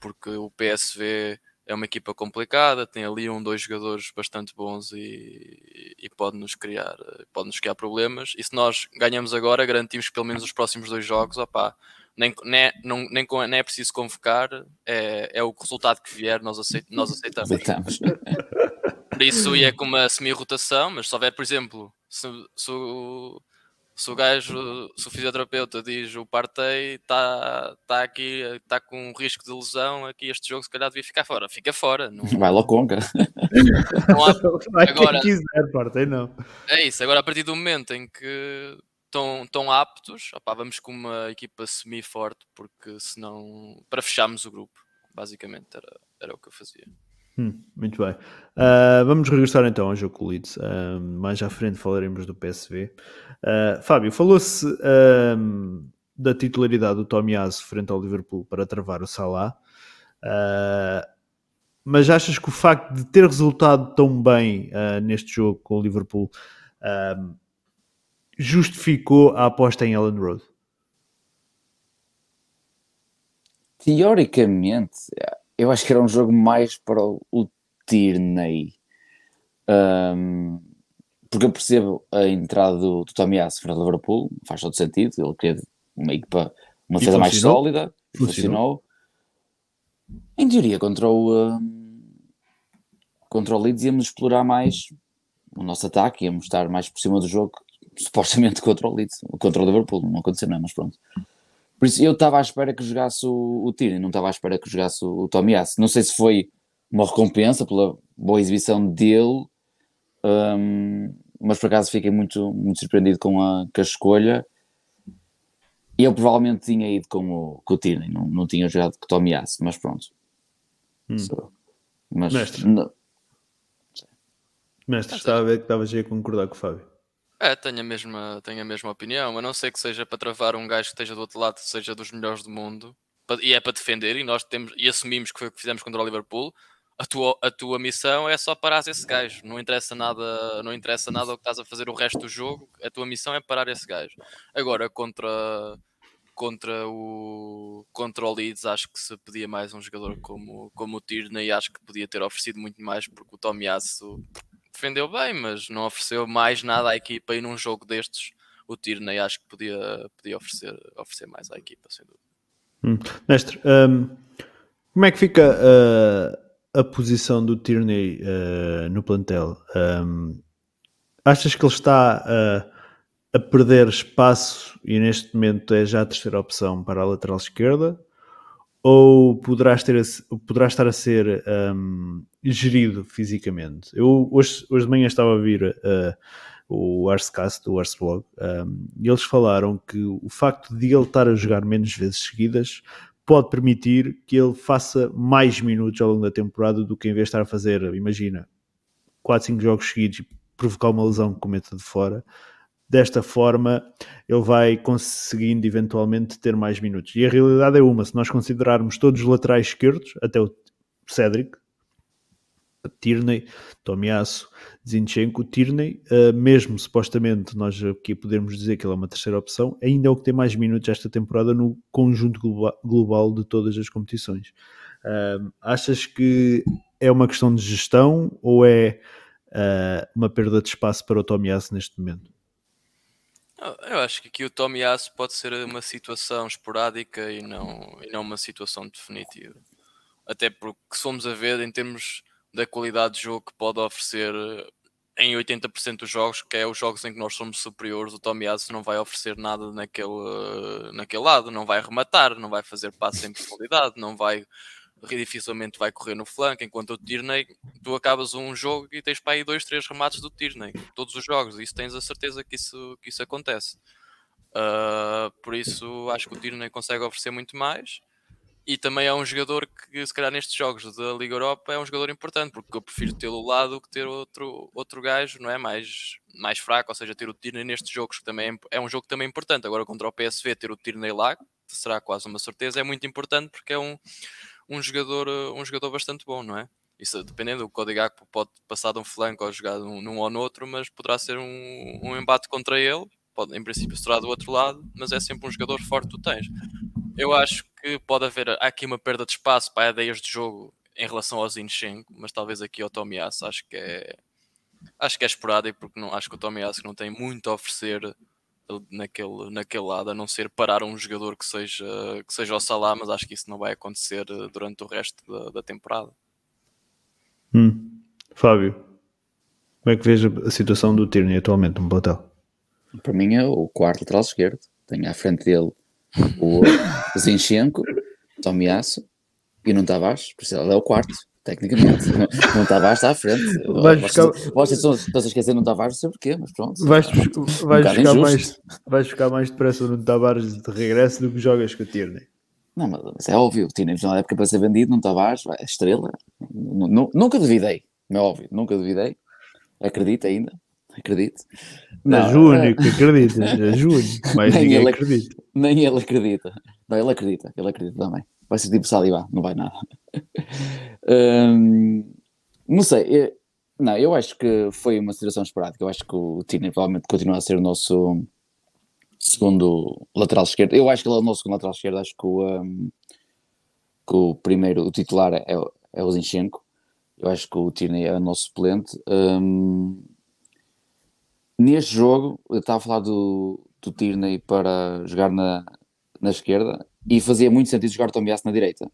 porque o PSV é uma equipa complicada, tem ali um, dois jogadores bastante bons e, e pode nos criar, pode nos criar problemas. E se nós ganhamos agora, garantimos que pelo menos os próximos dois jogos, opá, nem, nem, não, nem, nem é preciso convocar, é, é o resultado que vier, nós, aceit, nós aceitamos. aceitamos. Por isso, e é com uma semi-rotação, mas se houver, por exemplo, se, se, o, se o gajo, se o fisioterapeuta diz o Partey está tá aqui, está com um risco de lesão, aqui este jogo se calhar devia ficar fora, fica fora. Não, Vai logo conca. Não há, <laughs> agora, quem quiser, Partey não. É isso, agora a partir do momento em que estão, estão aptos, opá, vamos com uma equipa semi-forte, porque senão, para fecharmos o grupo, basicamente era, era o que eu fazia. Hum, muito bem. Uh, vamos regressar então ao jogo com o Leeds. Uh, mais à frente falaremos do PSV. Uh, Fábio, falou-se da titularidade do Tomiyasu frente ao Liverpool para travar o Salah. mas achas que o facto de ter resultado tão bem neste jogo com o Liverpool justificou a aposta em Ellen Road? Teoricamente, eu acho que era um jogo mais para o Tierney. Um, porque eu percebo a entrada do, do Tomiyasu para o Liverpool, faz todo sentido. Ele queria uma equipa, uma defesa mais sólida, funcionou. funcionou. Em teoria, contra o, um, contra o Leeds íamos explorar mais o nosso ataque, íamos estar mais por cima do jogo supostamente <laughs> contra o Leeds, contra o Liverpool, não aconteceu nada, mas pronto. Por isso eu estava à espera que jogasse o, o Tierney, não estava à espera que jogasse o, o. Não sei se foi uma recompensa pela boa exibição dele, um, mas por acaso fiquei muito, muito surpreendido com a, com a escolha. Eu provavelmente tinha ido com o, com o Tierney, não, não tinha jogado com o Tomiyasu, mas pronto. Hum. So, mas, Mestre, não... Mestre estava a ver que estavas a concordar com o Fábio. É, tenho a mesma, tenho a mesma opinião. A não ser que seja para travar um gajo que esteja do outro lado, seja dos melhores do mundo, e é para defender, e nós temos e assumimos que foi o que fizemos contra o Liverpool. A tua, a tua missão é só parar esse gajo. Não interessa nada, não interessa nada o que estás a fazer o resto do jogo. A tua missão é parar esse gajo. Agora contra contra o contra o Leeds acho que se pedia mais um jogador como como o Tierney acho que podia ter oferecido muito mais porque o Tomiasso defendeu bem, mas não ofereceu mais nada à equipa e num jogo destes o Tierney acho que podia, podia oferecer, oferecer mais à equipa, sem dúvida. Hum. Mestre, um, como é que fica uh, a posição do Tierney uh, no plantel? Um, achas que ele está uh, a perder espaço e neste momento é já a terceira opção para a lateral esquerda? Ou poderá, ter, poderá estar a ser um, gerido fisicamente? Eu hoje, hoje de manhã estava a vir uh, o Arscast, do Arsblog, um, e eles falaram que o facto de ele estar a jogar menos vezes seguidas pode permitir que ele faça mais minutos ao longo da temporada do que em vez de estar a fazer, imagina, 4, 5 jogos seguidos e provocar uma lesão que cometa de fora, desta forma ele vai conseguindo eventualmente ter mais minutos. E a realidade é uma, se nós considerarmos todos os laterais esquerdos, até o Cedric, Tierney, Tomiasso, Zinchenko, Tierney, uh, mesmo supostamente nós aqui podemos dizer que ele é uma terceira opção, ainda é o que tem mais minutos esta temporada no conjunto global de todas as competições. Uh, achas que é uma questão de gestão ou é uh, uma perda de espaço para o Tomiasso neste momento? Eu acho que aqui o Tomiasso pode ser uma situação esporádica e não, e não uma situação definitiva. Até porque se formos a ver em termos da qualidade de jogo que pode oferecer eh, em 80% dos jogos, que é os jogos em que nós somos superiores, o Tomiasso não vai oferecer nada naquele, eh, naquele lado, não vai rematar, não vai fazer passos em profundidade, não vai dificilmente vai correr no flanco, enquanto o Tierney, tu acabas um jogo e tens para aí dois, três remates do Tierney, todos os jogos, isso tens a certeza que isso, que isso acontece. Uh, por isso acho que o Tierney consegue oferecer muito mais e também é um jogador que, se calhar, nestes jogos da Liga Europa é um jogador importante, porque eu prefiro tê-lo lado que ter outro, outro gajo, não é? Mais, mais fraco, ou seja, ter o Tierney nestes jogos, que também é, é um jogo também importante. Agora, contra o PSV, ter o Tierney lá, será quase uma certeza, é muito importante porque é um, um, jogador, um jogador bastante bom, não é? Isso dependendo, o Código pode passar de um flanco ou jogar num, num ou no outro, mas poderá ser um, um embate contra ele. Pode, em princípio, será do outro lado, mas é sempre um jogador forte que tu tens. Eu acho que pode haver aqui uma perda de espaço para ideias de jogo em relação ao Zinchenko, mas talvez aqui ao Tomiasso acho que é acho que é esporádico porque não acho que o Tomiasso não tem muito a oferecer naquele, naquele lado, a não ser parar um jogador que seja, que seja o Salah, mas acho que isso não vai acontecer eh, durante o resto da, da temporada. Hum. Fábio, como é que vês a situação do Tierney atualmente no platel? Para mim é o quarto lateral esquerdo. Tenho à frente dele o <laughs> Zinchenko, Tomiasso e não Tavares, por isso ele é o quarto, tecnicamente. <laughs> Não Tavares está à frente. Vais buscar... vocês estão, estão a esquecer não Tavares, não sei porquê, mas pronto. Vais, vais, um ficar mais, vais ficar mais depressa no Tavares de regresso do que jogas com o Tierney. Não, mas é óbvio, o Tierney na época para ser vendido, não Tavares, é estrela. Nunca duvidei, é óbvio, nunca duvidei. Acredito ainda, acredito. Não, és o único que acredita, <laughs> és o único, mas ninguém ele, acredita. Nem ele acredita. Não, ele acredita, ele acredita também. Vai ser tipo Saliba, não vai nada. hum, não sei, eu, não, eu acho que foi uma situação esperada. Eu acho que o Tine provavelmente continua a ser o nosso segundo lateral esquerdo. Eu acho que ele é o nosso segundo lateral esquerdo. Acho que o, um, que o primeiro, o titular é, é o Zinchenko. Eu acho que o Tine é o nosso suplente. Um, Neste jogo, eu estava a falar do, do Tierney para jogar na, na esquerda e fazia muito sentido jogar o Tomiasso na direita.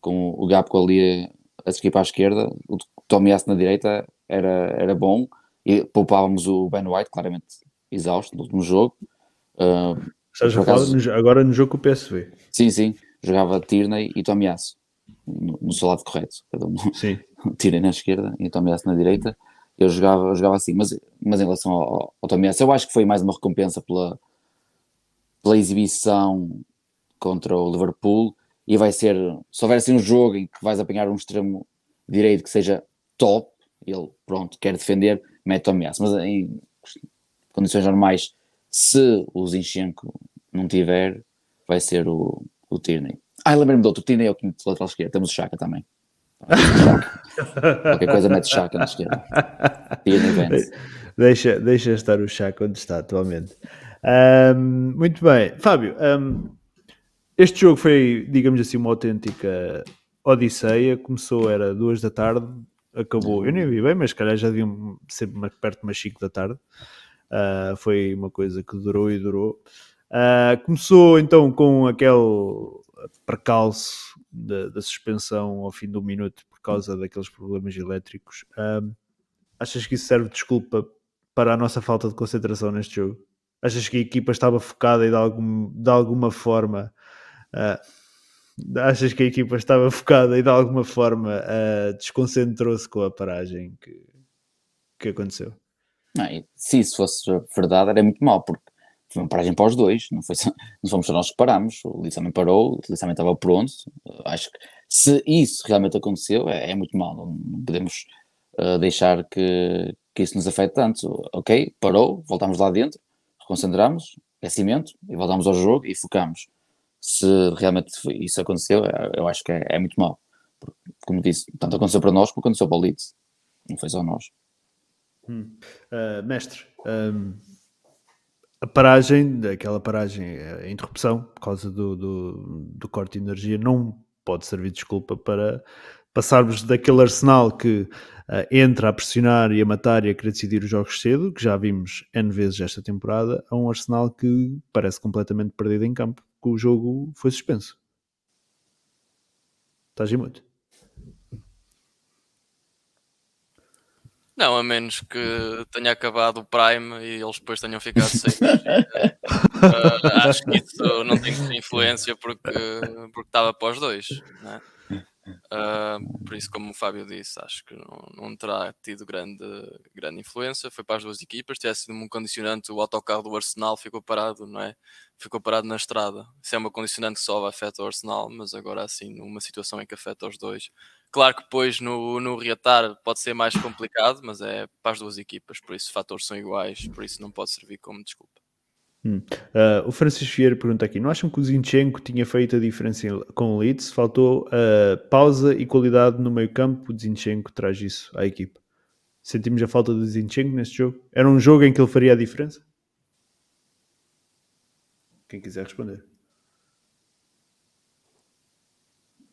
Com o Gapco ali a seguir para a esquerda, o Tomiasso na direita era, era bom e poupávamos o Ben White, claramente exausto no último jogo. Uh, Estás a falar agora no jogo com o PSV? Sim, sim. Jogava Tierney e Tomiasso no, no seu lado correto. Cada um. Sim. <laughs> Tierney na esquerda e Tomiasso na direita eu jogava, eu jogava assim, mas, mas em relação ao, ao Tomiasso, eu acho que foi mais uma recompensa pela, pela exibição contra o Liverpool e vai ser, se houver assim um jogo em que vais apanhar um extremo direito que seja top, ele pronto, quer defender, mete Tomiasso, mas em condições normais, se o Zinchenko não tiver, vai ser o, o Tierney. Ah, lembrei-me do outro, o Tierney é o quinto lateral esquerdo, temos o Chaka também. <laughs> Qualquer coisa mete Chaka na esquerda. Deixa, deixa estar o Chaka onde está atualmente. Um, muito bem. Fábio, um, este jogo foi, digamos assim, uma autêntica odisseia. Começou, era duas da tarde. acabou. Eu nem vi bem, mas calhar já devia ser perto de umas 5 da tarde. Uh, foi uma coisa que durou e durou. Uh, começou então com aquele percalço da, da, suspensão ao fim do minuto por causa daqueles problemas elétricos. Uh, achas que isso serve de desculpa para a nossa falta de concentração neste jogo? Achas que a equipa estava focada e de, algum, de alguma forma uh, achas que a equipa estava focada e de alguma forma uh, desconcentrou-se com a paragem que, que aconteceu? Não, se isso fosse verdade, era muito mal, porque foi uma paragem para os dois, não, foi não fomos só nós que parámos, o Liz também parou, o Liz também estava pronto. Acho que se isso realmente aconteceu, é, é muito mal, não podemos uh, deixar que, que isso nos afete tanto. Ok, parou, voltámos lá dentro, reconcentramos, aquecimento, e voltamos ao jogo e focamos. Se realmente isso aconteceu, eu acho que é, é muito. Porque, como disse, tanto aconteceu para nós como aconteceu para o Leeds. Não foi só nós. Hum. Uh, mestre, um, a paragem, aquela paragem, a interrupção por causa do, do, do, corte de energia não pode servir de desculpa para passarmos daquele arsenal que uh, entra a pressionar e a matar e a querer decidir os jogos cedo, que já vimos N vezes esta temporada, a um arsenal que parece completamente perdido em campo, que o jogo foi suspenso. Estás em muito. Não, a menos que tenha acabado o Prime e eles depois tenham ficado sem. uh, <laughs> acho que isso não tem influência porque, porque estava para os dois. Né? Uh, por isso, como o Fábio disse, acho que não, não terá tido grande, grande influência. Foi para as duas equipas. Tivesse sido um condicionante, o autocarro do Arsenal ficou parado, não é? Ficou parado na estrada. Isso é uma condicionante que só afeta o Arsenal, mas agora assim, numa situação em que afeta os dois, Claro que depois no, no reatar pode ser mais complicado, mas é para as duas equipas, por isso fatores são iguais, por isso não pode servir como desculpa. Hum. Uh, o Francisco Vieira pergunta aqui: não acham que o Zinchenko tinha feito a diferença com o Leeds? Faltou uh, pausa e qualidade no meio campo. O Zinchenko traz isso à equipa. Sentimos a falta do Zinchenko neste jogo? Era um jogo em que ele faria a diferença? Quem quiser responder.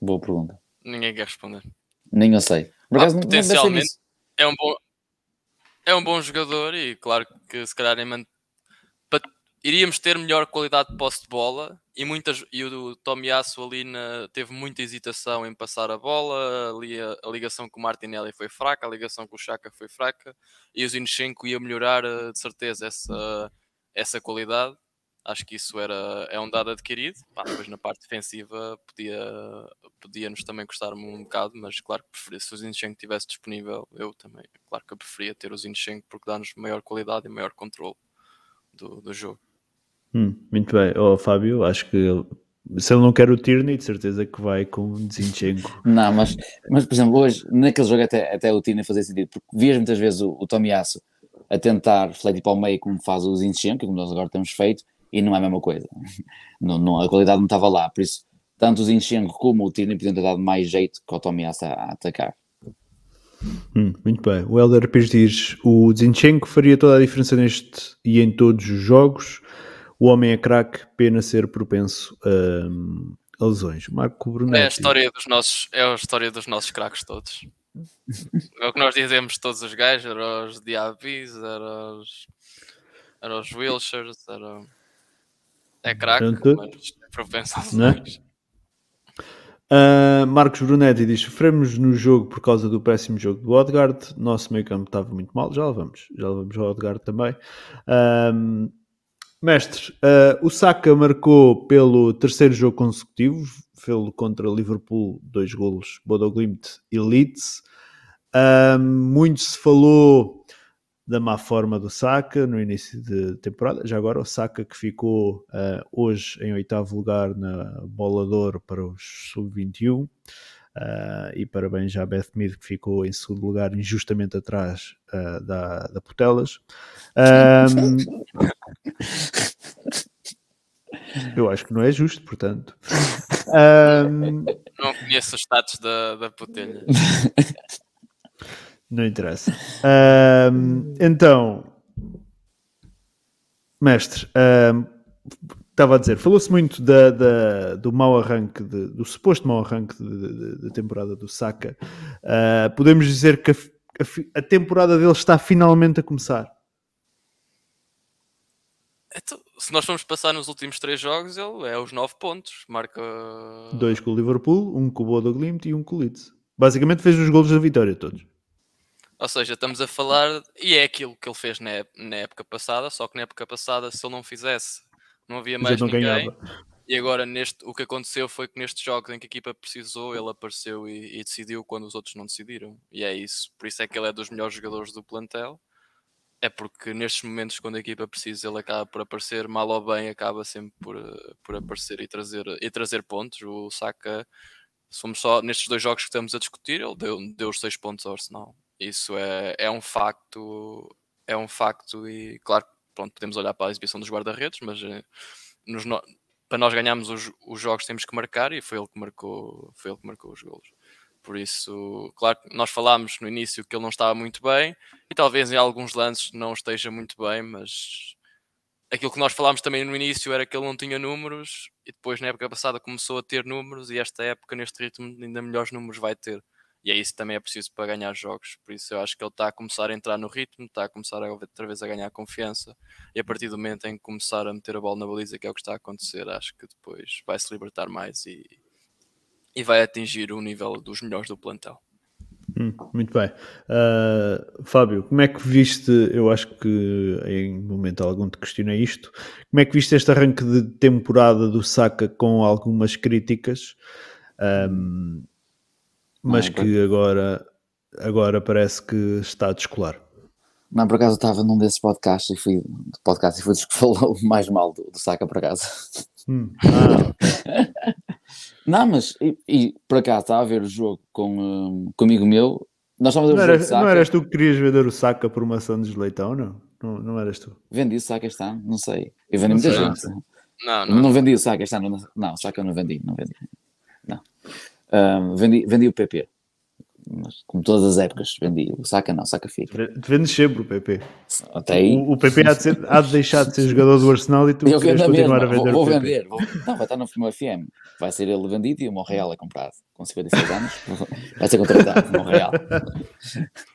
Boa pergunta. Ninguém quer responder. Nem eu sei. Acaso, ah, potencialmente é um bom é um bom jogador e claro que se calhar man... iríamos ter melhor qualidade de posse de bola e muitas e o Tomiasso ali na... teve muita hesitação em passar a bola ali a, a, ligação com o Martinelli foi fraca a ligação com o Chaka foi fraca e o Zinchenko ia melhorar eh, de certeza essa essa qualidade acho que isso era, é um dado adquirido. Pá, depois na parte defensiva podia, podia-nos também custar-me um bocado, mas claro que preferia, se o Zinchenko estivesse disponível, eu também, claro que eu preferia ter o Zinchenko porque dá-nos maior qualidade e maior controle do, do jogo. Hum, muito bem, oh, Fábio, acho que se ele não quer o Tierney, de certeza que vai com o Zinchenko. <laughs> Não, mas, mas por exemplo, hoje, naquele jogo até, até o Tierney fazia sentido, porque vias muitas vezes o, o Tomiasso a tentar refletir para o meio como faz o Zinchenko, como nós agora temos feito, e não é a mesma coisa. <laughs> Não, não, a qualidade não estava lá, por isso tanto o Zinchenko como o Tini podiam ter dado mais jeito que o Tomiassa a, a atacar. Hum, muito bem. O Helder Pires diz: o Zinchenko faria toda a diferença neste e em todos os jogos. O homem é craque, pena ser propenso um, a lesões. Marco Brunetti. É a história dos nossos, é a história dos nossos craques todos. é o que nós dizemos todos os gajos, eram os Diabis, eram os, eram os Wilshires, eram é craque, mas é propenso às lesões. Uh, Marcos Brunetti diz: sofremos no jogo por causa do péssimo jogo do Odegaard. Nosso meio campo estava muito mal. Já lá vamos, já lá vamos ao Odegaard também. Uh, mestre, uh, o Saka marcou pelo terceiro jogo consecutivo, fê-lo contra Liverpool, dois golos, Bodo Glimt e Leeds. muito se falou da má forma do Saka no início de temporada. Já agora o Saka que ficou uh, hoje em oitavo lugar na bola de ouro para os sub-21 uh, e parabéns à Beth Mead que ficou em segundo lugar injustamente atrás uh, da, da Putelas. Um, eu acho que não é justo, portanto. <laughs> Um, não conheço os status da, da Putelha. Não interessa. então, mestre, estava a dizer, falou-se muito da, da, do mau arranque, de, do suposto mau arranque da temporada do Saka. Uh, podemos dizer que a, a, a, temporada dele está finalmente a começar. Então, se nós formos passar nos últimos três jogos, ele é os nove pontos. Marca. Dois com o Liverpool, um com o Bodo Glimt e um com o Leeds. Basicamente fez os golos da vitória todos. Ou seja, estamos a falar, e é aquilo que ele fez na, na época passada, só que na época passada, se ele não fizesse, não havia mais não ninguém. Ganhava. E agora neste, o que aconteceu foi que nestes jogos em que a equipa precisou, ele apareceu e, e, decidiu quando os outros não decidiram. E é isso. Por isso é que ele é dos melhores jogadores do plantel. É porque nestes momentos, quando a equipa precisa, ele acaba por aparecer, mal ou bem, acaba sempre por, por aparecer e trazer, e trazer pontos. O Saka, somos só nestes dois jogos que estamos a discutir, ele deu, deu os seis pontos ao Arsenal. Isso é, é um facto, é um facto e claro, pronto, podemos olhar para a exibição dos guarda-redes, mas eh, nos, para nós ganharmos os, os, jogos temos que marcar e foi ele que marcou, foi ele que marcou os golos. Por isso, claro, nós falámos no início que ele não estava muito bem e talvez em alguns lances não esteja muito bem, mas aquilo que nós falámos também no início era que ele não tinha números e depois na época passada começou a ter números e esta época neste ritmo ainda melhores números vai ter e é isso também é preciso para ganhar jogos. Por isso eu acho que ele está a começar a entrar no ritmo, está a começar a, outra vez a ganhar confiança e a partir do momento em que começar a meter a bola na baliza, que é o que está a acontecer, acho que depois vai se libertar mais e, e vai atingir o nível dos melhores do plantel. Hum, muito bem. Uh, Fábio, como é que viste? Eu acho que em momento algum te questionei isto. Como é que viste este arranque de temporada do Saka com algumas críticas? Um, mas não, que agora, agora parece que está a descolar. Não, por acaso eu estava num desses podcasts e fui podcast e fui dos que <laughs> falou mais mal do, do Saca por acaso. Hum. Ah. <laughs> não, mas e, e, por acaso estava a ver o jogo com, um, com um amigo meu. Nós estávamos a ver não, era, não eras tu que querias vender o Saca por uma ação de leitão, não? não? Não eras tu? Vendi o Saca este ano, não sei. Eu vendi muita gente. Não, não. Não vendi o Saca este ano, não, não, o Saca eu não vendi, não vendi. Não. Um, vendi, vendi o PP. Mas, como todas as épocas, vendi o Saca não, Saca fica. Vendes sempre o PP. Até aí. O, o PP há de, ser, há de, deixar de ser jogador do Arsenal e tu eu queres continuar a vender vou, vou vender. Vou, não, vai estar no Firmo FM. Vai ser ele vendido e o Monreal é comprado. Com 56 anos, <laughs> vai ser contratado. O Monreal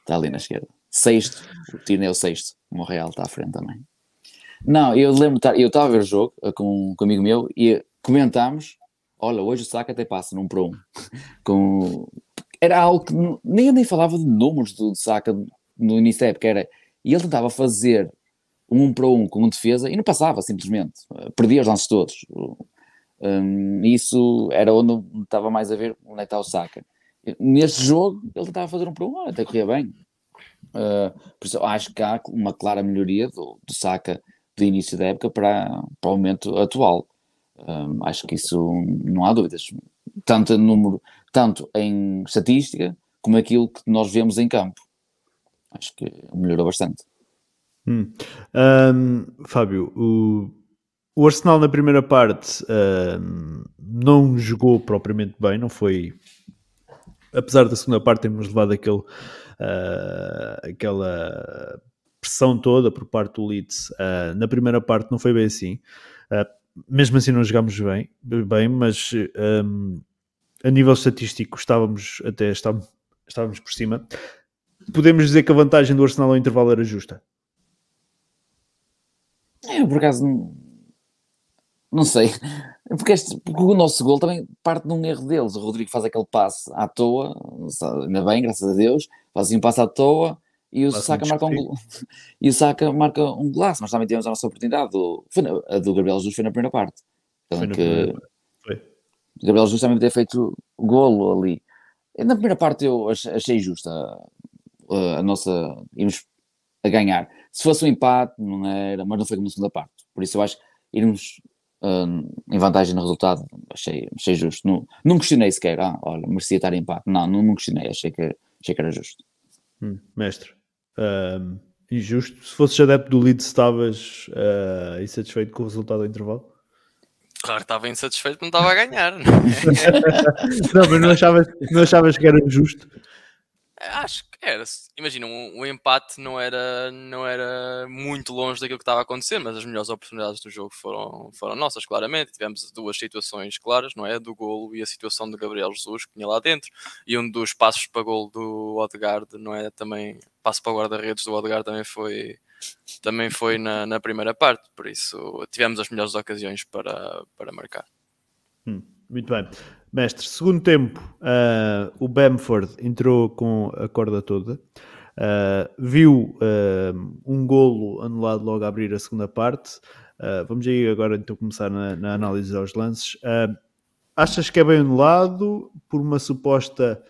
está ali na esquerda. Sexto, o Tino é o sexto. O Monreal está à frente também. Não, eu lembro, eu estava a ver o jogo com, com um amigo meu e comentámos olha, hoje o Saka até passa num para um. <laughs> Com... Era algo que nem, nem falava de números do Saka no início da época, era, e ele tentava fazer um para um com um defesa e não passava simplesmente, perdia os lances todos. Um, isso era onde estava mais a ver onde é está o Saka. Neste jogo ele tentava fazer um para um, até corria bem. Uh, por isso acho que há uma clara melhoria do, do Saka do início da época para, para o momento atual. Um, acho que isso não há dúvidas. Tanto, número, tanto em estatística como aquilo que nós vemos em campo. Acho que melhorou bastante. Hum. Um, Fábio, o, o, Arsenal na primeira parte um, não jogou propriamente bem, não foi. Apesar da segunda parte termos levado aquele, uh, aquela pressão toda por parte do Leeds, uh, na primeira parte não foi bem assim. Uh, mesmo assim não jogámos bem, bem mas um, a nível estatístico estávamos até estávamos, estávamos por cima. Podemos dizer que a vantagem do Arsenal ao intervalo era justa? Eu é, por acaso não, sei. Porque, este, porque o nosso gol também parte de um erro deles. O Rodrigo faz aquele passe à toa, ainda bem, graças a Deus, faz assim um passe à toa e o Saka marca um <laughs> e o Saka marca um golaço, mas também tivemos a nossa oportunidade do, foi na, a do Gabriel Jesus foi na primeira parte então, que, primeira. Gabriel Jesus também ter feito golo ali. Na primeira parte eu achei justa a, a nossa irmos a ganhar. Se fosse um empate não era, mas não foi como na segunda parte. Por isso eu acho que irmos uh, em vantagem no resultado achei, achei justo. Não, não questionei sequer, ah, olha, merecia estar em empate. Não, não, não questionei, achei que, achei que era justo. Hum, mestre uh, injusto. Se fosses adepto do Leeds, estavas uh, insatisfeito com o resultado do intervalo? Claro, estava insatisfeito, não estava a ganhar. Não, é? <laughs> não mas não achavas, não achavas que era justo? Acho que era. Imagina, o, um, empate não era, não era muito longe daquilo que estava a acontecer, mas as melhores oportunidades do jogo foram, foram nossas, claramente. Tivemos duas situações claras, não é? Do golo e a situação do Gabriel Jesus, que tinha lá dentro, e um dos passos para golo do Odegaard, não é? Também, passo para o guarda-redes do Odegaard também foi, também foi na, na primeira parte, por isso tivemos as melhores ocasiões para, para marcar. Hum, muito bem. Mestre, segundo tempo, uh, o Bamford entrou com a corda toda. Uh, viu uh, um golo anulado logo a abrir a segunda parte. vamos aí agora então começar na, na análise aos lances. achas que é bem anulado por uma suposta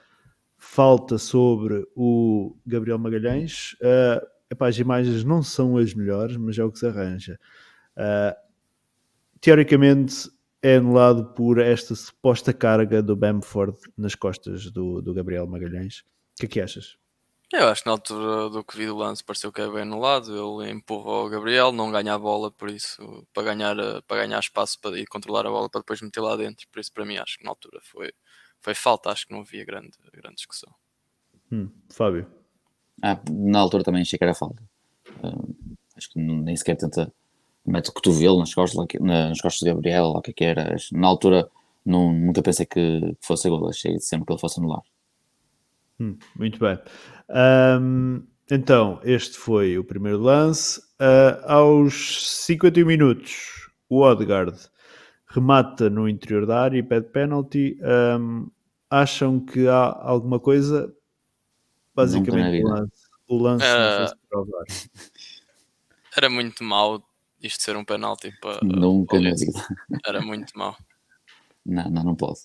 falta sobre o Gabriel Magalhães? Epá, as imagens não são as melhores, mas é o que se arranja. teoricamente, é anulado por esta suposta carga do Bamford nas costas do, do Gabriel Magalhães. O que é que achas? Eu acho que na altura do que vi do lance pareceu que é bem anulado. Ele empurrou o Gabriel, não ganha a bola, por isso, para ganhar, para ganhar espaço para ir controlar a bola para depois meter lá dentro. Por isso, para mim, acho que na altura foi, foi falta. Acho que não havia grande, grande discussão. Hum, Fábio. Ah, na altura também achei que era falta. Uh, acho que nem sequer tenta mete o cotovelo nas costas, nas costas de Gabriel, ou o que é que era. Na altura não, nunca pensei que fosse gol, achei sempre que ele fosse anular. Hum, muito bem. Um, então, este foi o primeiro lance. Uh, aos 51 minutos, o Odegaard remata no interior da área e pede penalty. Um, acham que há alguma coisa? Basicamente, o lance, o lance uh, <laughs> Era muito mau isto ser um penalti para. Nunca na vida. Era muito mau. <laughs> Não, não, não pode.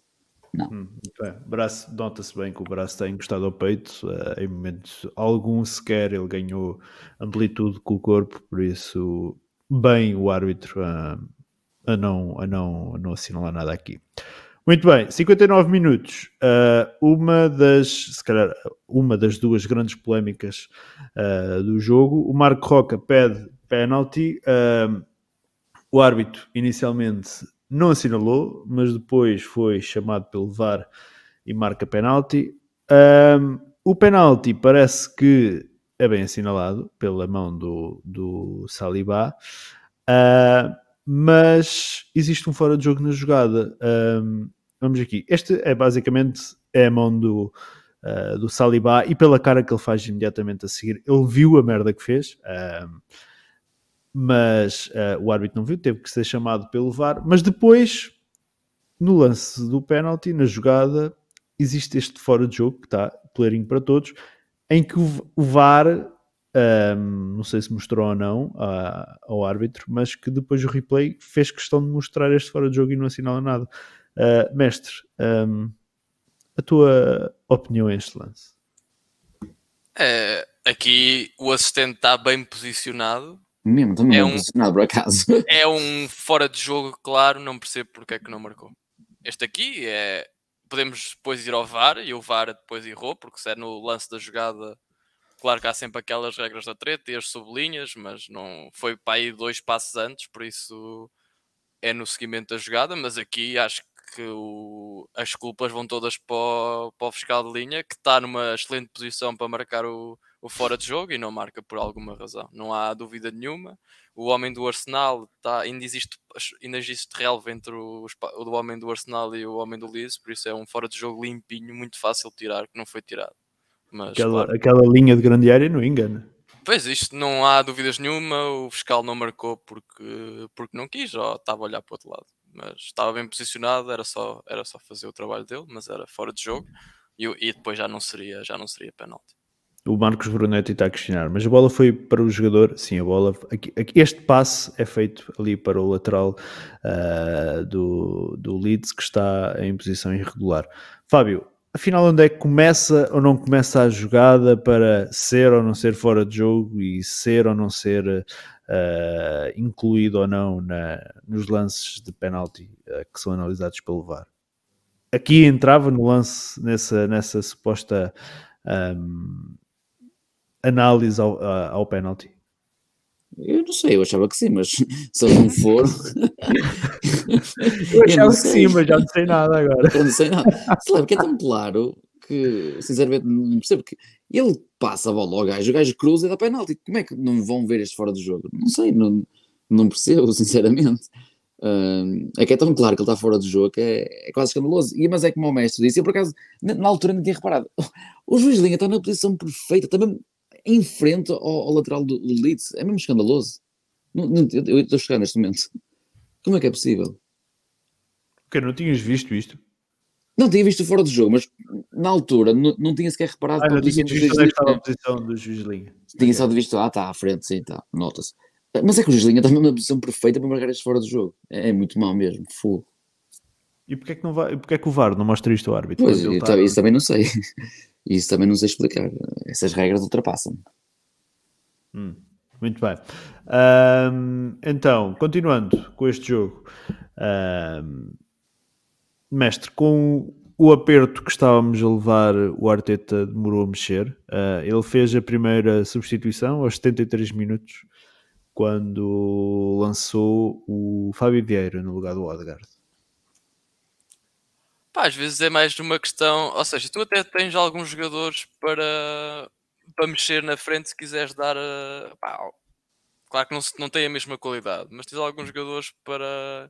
Não. Hum, braço, nota-se bem que o braço está encostado ao peito. Uh, em momentos algum sequer ele ganhou amplitude com o corpo, por isso, bem o árbitro a, a, não, a, não, a não assinalar nada aqui. Muito bem, 59 minutos. Uh, uma das, se calhar, uma das duas grandes polémicas uh, do jogo. O Marco Roca pede penalty. Uh, o árbitro inicialmente não assinalou, mas depois foi chamado pelo VAR e marca penalty. Um, o penalty parece que é bem assinalado pela mão do, do Saliba, uh, mas existe um fora de jogo na jogada. Um, vamos aqui. Este é basicamente é a mão do, uh, do Saliba e pela cara que ele faz imediatamente a seguir, ele viu a merda que fez. Um, mas uh, o árbitro não viu, teve que ser chamado pelo VAR. Mas depois, no lance do penalty, na jogada, existe este fora de jogo que está clarinho para todos, em que o VAR, um, não sei se mostrou ou não a, ao árbitro, mas que depois o replay fez questão de mostrar este fora de jogo e não assinala nada. Uh, mestre, um, a tua opinião a este lance? É, aqui o assistente está bem posicionado mesmo, também é um, posicionado por acaso. <laughs> É um fora de jogo, claro, não percebo porque é que não marcou. Este aqui é. Podemos depois ir ao VAR e o VAR depois errou, porque se é no lance da jogada, claro que há sempre aquelas regras da treta e as sublinhas, mas não foi para aí dois passos antes, por isso é no seguimento da jogada. Mas aqui acho que o, as culpas vão todas para o, para o fiscal de linha, que está numa excelente posição para marcar o, o fora de jogo e não marca por alguma razão. Não há dúvida nenhuma. O homem do Arsenal tá, ainda, existe, ainda existe relevo entre o, o do homem do Arsenal e o homem do Leeds, por isso é um fora de jogo limpinho, muito fácil de tirar, que não foi tirado. Mas, aquela, claro, aquela linha de grande área não engana. Pois, isto não há dúvidas nenhuma. O fiscal não marcou porque, porque não quis, ou estava a olhar para o outro lado. Mas estava bem posicionado, era só, era só fazer o trabalho dele, mas era fora de jogo e, e depois já não seria, já não seria penalti. O Marcos Brunetti está a questionar, mas a bola foi para o jogador. Sim, a bola. Aqui, aqui, este passe é feito ali para o lateral uh, do, do Leeds, que está em posição irregular. Fábio, afinal, onde é que começa ou não começa a jogada para ser ou não ser fora de jogo e ser ou não ser uh, incluído ou não na, nos lances de penalti uh, que são analisados pelo VAR? Aqui entrava no lance, nessa, nessa suposta. Um, análise ao, ao penalty? Eu não sei, eu achava que sim, mas <laughs> se não foram. <laughs> <laughs> eu achava eu que sim, mas já não sei nada agora. Eu não sei nada. Se lembra que é tão claro que, sinceramente, não percebo que ele passa a bola ao gajo, o gajo cruza e dá penalti. Como é que não vão ver este fora do jogo? Não sei, não, não percebo, <laughs> sinceramente. Uh, é que é tão claro que ele está fora do jogo que é, é quase escandaloso. E, mas é como o mestre disse, eu por acaso, na, na altura não tinha reparado. <laughs> O juiz Linha está na posição perfeita, também em frente ao, ao lateral do, do, Leeds. É mesmo escandaloso. Não, não, eu estou chegando neste momento. Como é que é possível? Porque não tinhas visto isto? Não tinha visto fora do jogo, mas na altura não, não tinha sequer reparado ah, não tinha visto onde é estava a posição do juiz Linha. Tinha só visto, ah, está à frente, sim, está, nota-se. Mas é que o Gislinha está <laughs> mesmo na posição perfeita para marcar este fora do jogo. É, é muito mal mesmo, fogo. E porquê é que, não vai, porquê é que o VAR não mostra isto ao árbitro? Pois, tá... isso também não sei. <laughs> Isso também não sei explicar. Essas regras ultrapassam. Hum, muito bem. Um, então, continuando com este jogo. Um, mestre, com o aperto que estávamos a levar, o Arteta demorou a mexer. Uh, ele fez a primeira substituição aos 73 minutos quando lançou o Fábio Vieira no lugar do Odegaard? Pá, às vezes é mais de uma questão, ou seja, tu até tens alguns jogadores para, para mexer na frente se quiseres dar. A, pá, claro que não, não tem a mesma qualidade, mas tens alguns jogadores para.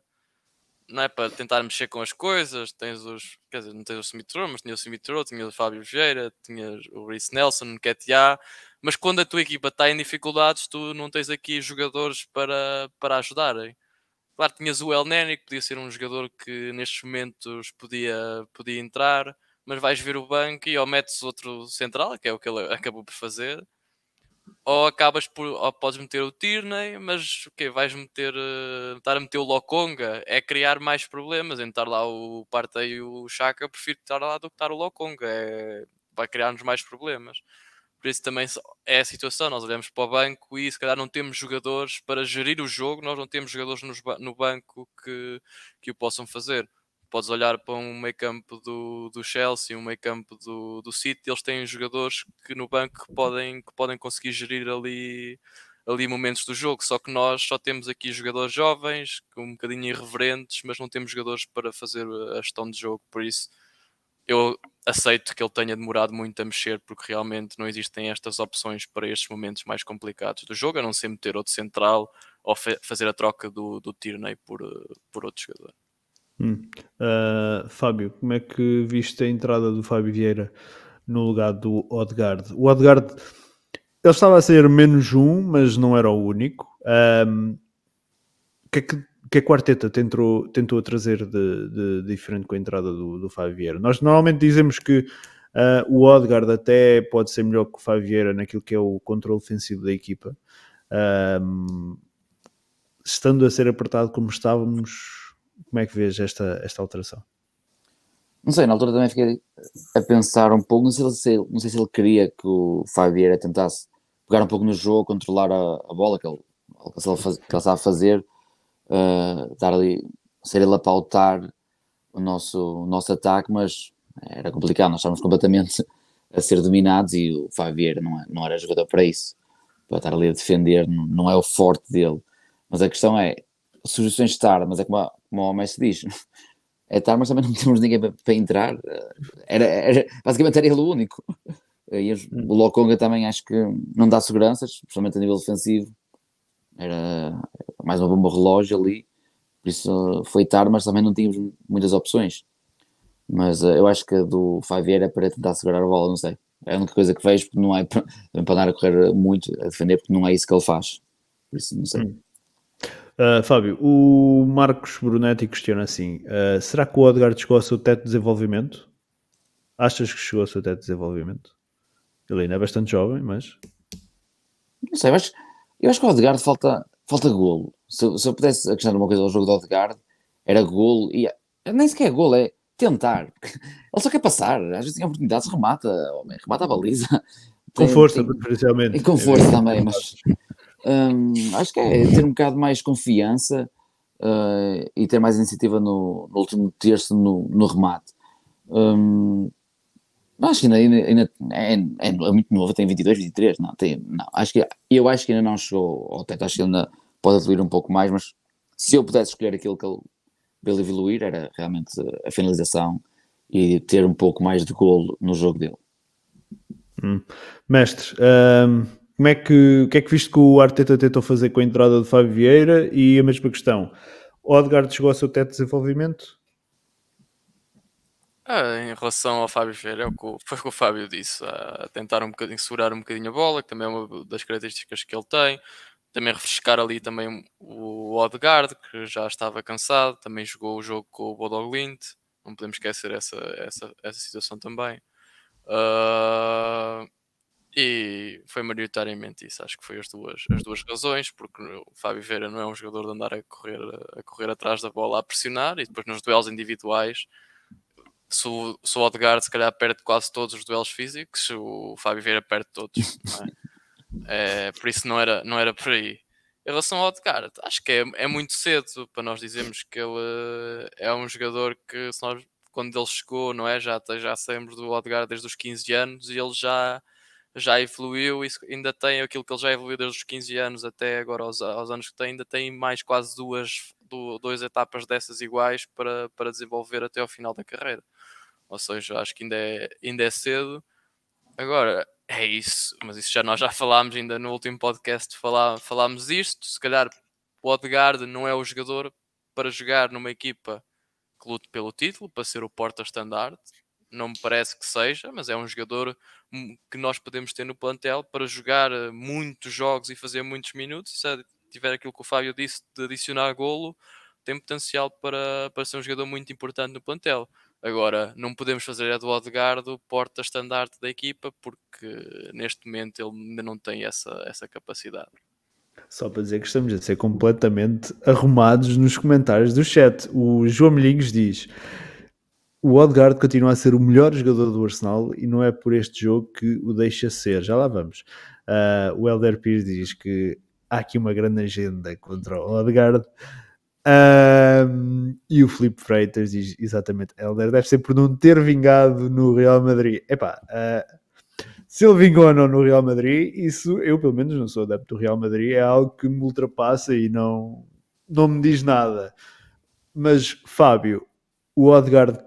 Não é para tentar mexer com as coisas. Tens os. Quer dizer, não tens o Smith mas tinha o Smith tinha o Fábio Vieira, tinhas o Reece Nelson, o Ketia mas quando a tua equipa está em dificuldades, tu não tens aqui jogadores para, para ajudarem. Claro, tinhas o El Neni, que podia ser um jogador que nestes momentos podia, podia entrar, mas vais ver o banco e ou metes outro central, que é o que ele acabou por fazer, ou acabas por, ou podes meter o Tierney, mas o que vais meter, uh, estar a meter o Lokonga é criar mais problemas, em estar lá o Partey e o Chaka, prefiro estar lá do que estar o Lokonga, é, vai criar-nos mais problemas. Por isso também é a situação. Nós olhamos para o banco e se calhar não temos jogadores para gerir o jogo, nós não temos jogadores no banco que, que o possam fazer. Podes olhar para um meio campo do, do Chelsea, um meio campo do, do City, eles têm jogadores que no banco que podem, que podem conseguir gerir ali, ali momentos do jogo. Só que nós só temos aqui jogadores jovens, um bocadinho irreverentes, mas não temos jogadores para fazer a gestão de jogo. Por isso eu aceito que ele tenha demorado muito a mexer porque realmente não existem estas opções para estes momentos mais complicados do jogo, a não ser meter outro central ou fazer a troca do, do Tierney por, por outro jogador. Hum. Uh, Fábio, como é que viste a entrada do Fábio Vieira no lugar do Odegaard? O Odegaard ele estava a ser menos um, mas não era o único. Um, que é que que a quarteta tentou, tentou trazer de, de, diferente com a entrada do, do Vieira? Nós normalmente dizemos que uh, o Odgard até pode ser melhor que o Fábio Vieira naquilo que é o controle ofensivo da equipa. Estando a ser apertado como estávamos, como é que vês esta, esta alteração? Não sei, na altura também fiquei a pensar um pouco, não sei se ele, não sei se ele queria que o Fábio Vieira tentasse pegar um pouco no jogo, controlar a, a bola que ele, que ele, faz, que ele a fazer, uh, dar ali, ser ele a pautar o nosso, o nosso ataque, mas era complicado, nós estávamos completamente a ser dominados e o Fábio não, é, não era jogador para isso, para estar ali a defender, não, não é o forte dele. Mas a questão é, sugestões de tarde, mas é como, a, como o Messi diz, é tarde, mas também não temos ninguém para, para entrar. Era, era, basicamente era ele o único. E o Lokonga também acho que não dá seguranças, principalmente a nível defensivo. Era mais uma bomba relógio ali, por isso foi tarde, mas também não tínhamos muitas opções. Mas uh, eu acho que a do Favier é para tentar segurar a bola, não sei. É a única coisa que vejo, porque não é <laughs> para, andar a correr muito, a defender, porque não é isso que ele faz. Por isso, não sei. Uh, Fábio, o Marcos Brunetti questiona assim: uh, será que o Odgard chegou ao seu teto de desenvolvimento? Achas que chegou ao seu teto de desenvolvimento? Ele ainda é bastante jovem, mas. Não sei, mas eu acho que o Odegaard falta, falta golo. Se, se eu pudesse acrescentar uma coisa ao jogo do Odegaard, era golo, e nem sequer é golo, é tentar. <laughs> Ele só quer passar, às vezes tem oportunidades, remata, homem, remata a baliza. Com tem, força, preferencialmente. E com força é, também, mas hum, acho que é ter um bocado mais confiança uh, e ter mais iniciativa no, no último terço no, no remate. Um, Acho que ainda, ainda é, é, é, muito novo, tem 22, 23, não, tem, não, acho que, eu acho que ainda não chegou ao teto, acho que ainda pode evoluir um pouco mais, mas se eu pudesse escolher aquilo que ele, ele evoluir, era realmente a finalização e ter um pouco mais de golo no jogo dele. Hum. Mestre, um, como é que, o que é que viste que o Arteta tentou fazer com a entrada de Fábio Vieira? E a mesma questão, Odegaard chegou ao seu teto de desenvolvimento? Ah, em relação ao Fábio Vieira, é o que, foi o que o Fábio disse, a tentar um bocadinho, segurar um bocadinho a bola, que também é uma das características que ele tem, também refrescar ali também o Odegaard, que já estava cansado, também jogou o jogo com o Bodoglint, não podemos esquecer essa, essa, essa situação também. Uh, e foi maioritariamente isso, acho que foi as duas, as duas razões, porque o Fábio Vieira não é um jogador de andar a correr, a correr atrás da bola a pressionar e depois nos duelos individuais se o, se o Odegaard se calhar perde quase todos os duelos físicos, o Fábio Vieira perde todos. É? <laughs> é? por isso não era, não era por aí. Em relação ao Odegaard, acho que é, é muito cedo para nós dizermos que ele é um jogador que nós, quando ele chegou, não é? Já, já sabemos do Odegaard desde os 15 anos e ele já, já evoluiu e ainda tem aquilo que ele já evoluiu desde os 15 anos até agora aos, aos anos que tem, ainda tem mais quase duas, duas etapas dessas iguais para, para desenvolver até ao final da carreira. Ou seja, acho que ainda é, ainda é cedo. Agora, é isso, mas isso já nós já falámos ainda no último podcast, falá, falámos isto. Se calhar o Odegaard não é o jogador para jogar numa equipa que lute pelo título, para ser o porta-estandarte. Não me parece que seja, mas é um jogador que nós podemos ter no plantel para jogar eh, muitos jogos e fazer muitos minutos. Se tiver aquilo que o Fábio disse de adicionar golo, tem potencial para, para ser um jogador muito importante no plantel. Agora, não podemos fazer a do Odegaard o porta-estandarte da equipa porque neste momento ele ainda não tem essa, essa capacidade. Só para dizer que estamos a ser completamente arrumados nos comentários do chat. O João Milhinhos diz: o Odegaard continua a ser o melhor jogador do Arsenal e não é por este jogo que o deixa ser. Já lá vamos. Uh, o Elder Pires diz que há aqui uma grande agenda contra o Odegaard. Um, e o Felipe Freitas diz exatamente: Helder deve ser por não ter vingado no Real Madrid. Epá, uh, se ele vingou ou não no Real Madrid, isso eu pelo menos não sou adepto do Real Madrid, é algo que me ultrapassa e não, não me diz nada. Mas Fábio, o Odegaard,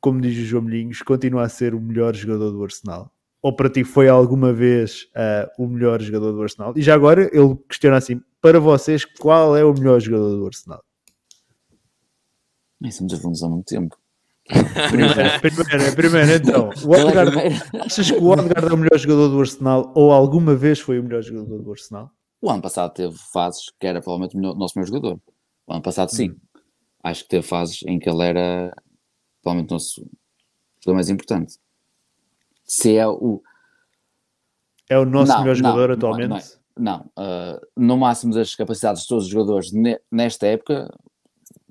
como diz o João Milhinhos, continua a ser o melhor jogador do Arsenal. Ou para ti foi alguma vez uh, o melhor jogador do Arsenal? E já agora ele questiona assim: para vocês, qual é o melhor jogador do Arsenal? Nem somos alunos há muito tempo. <laughs> primeiro, primeiro, primeiro, então, o Odegaard, achas que o Odegaard é o melhor jogador do Arsenal ou alguma vez foi o melhor jogador do Arsenal? O ano passado teve fases que era provavelmente o nosso melhor jogador. O ano passado, sim. Hum. Acho que teve fases em que ele era provavelmente o nosso jogador mais importante. Se é o. É o nosso não, melhor jogador não, atualmente? Não, não, não. Uh, no máximo das capacidades de todos os jogadores nesta época,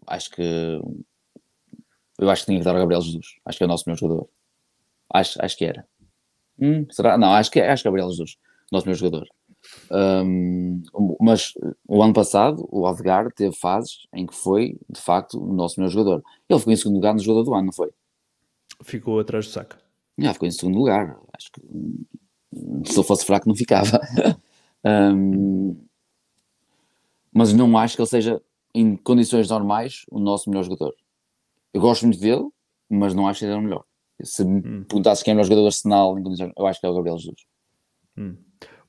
acho que eu acho que tinha que dar o Gabriel Jesus. Acho que é o nosso melhor jogador. Acho, acho que era. Hum, será? Não, acho que, acho que é Gabriel Jesus, nosso melhor jogador. Um, mas o ano passado, o Aldegar teve fases em que foi, de facto, o nosso melhor jogador. Ele ficou em segundo lugar no jogador do ano, não foi? Ficou atrás do saco. Já, ficou em segundo lugar. Acho que se ele fosse fraco, não ficava. <laughs> um, mas não acho que ele seja em condições normais, o nosso melhor jogador. Eu gosto muito dele, mas não acho que ele é o melhor. Se me hum. perguntasses quem é o melhor jogador do Arsenal, eu acho que é o Gabriel Jesus. Hum.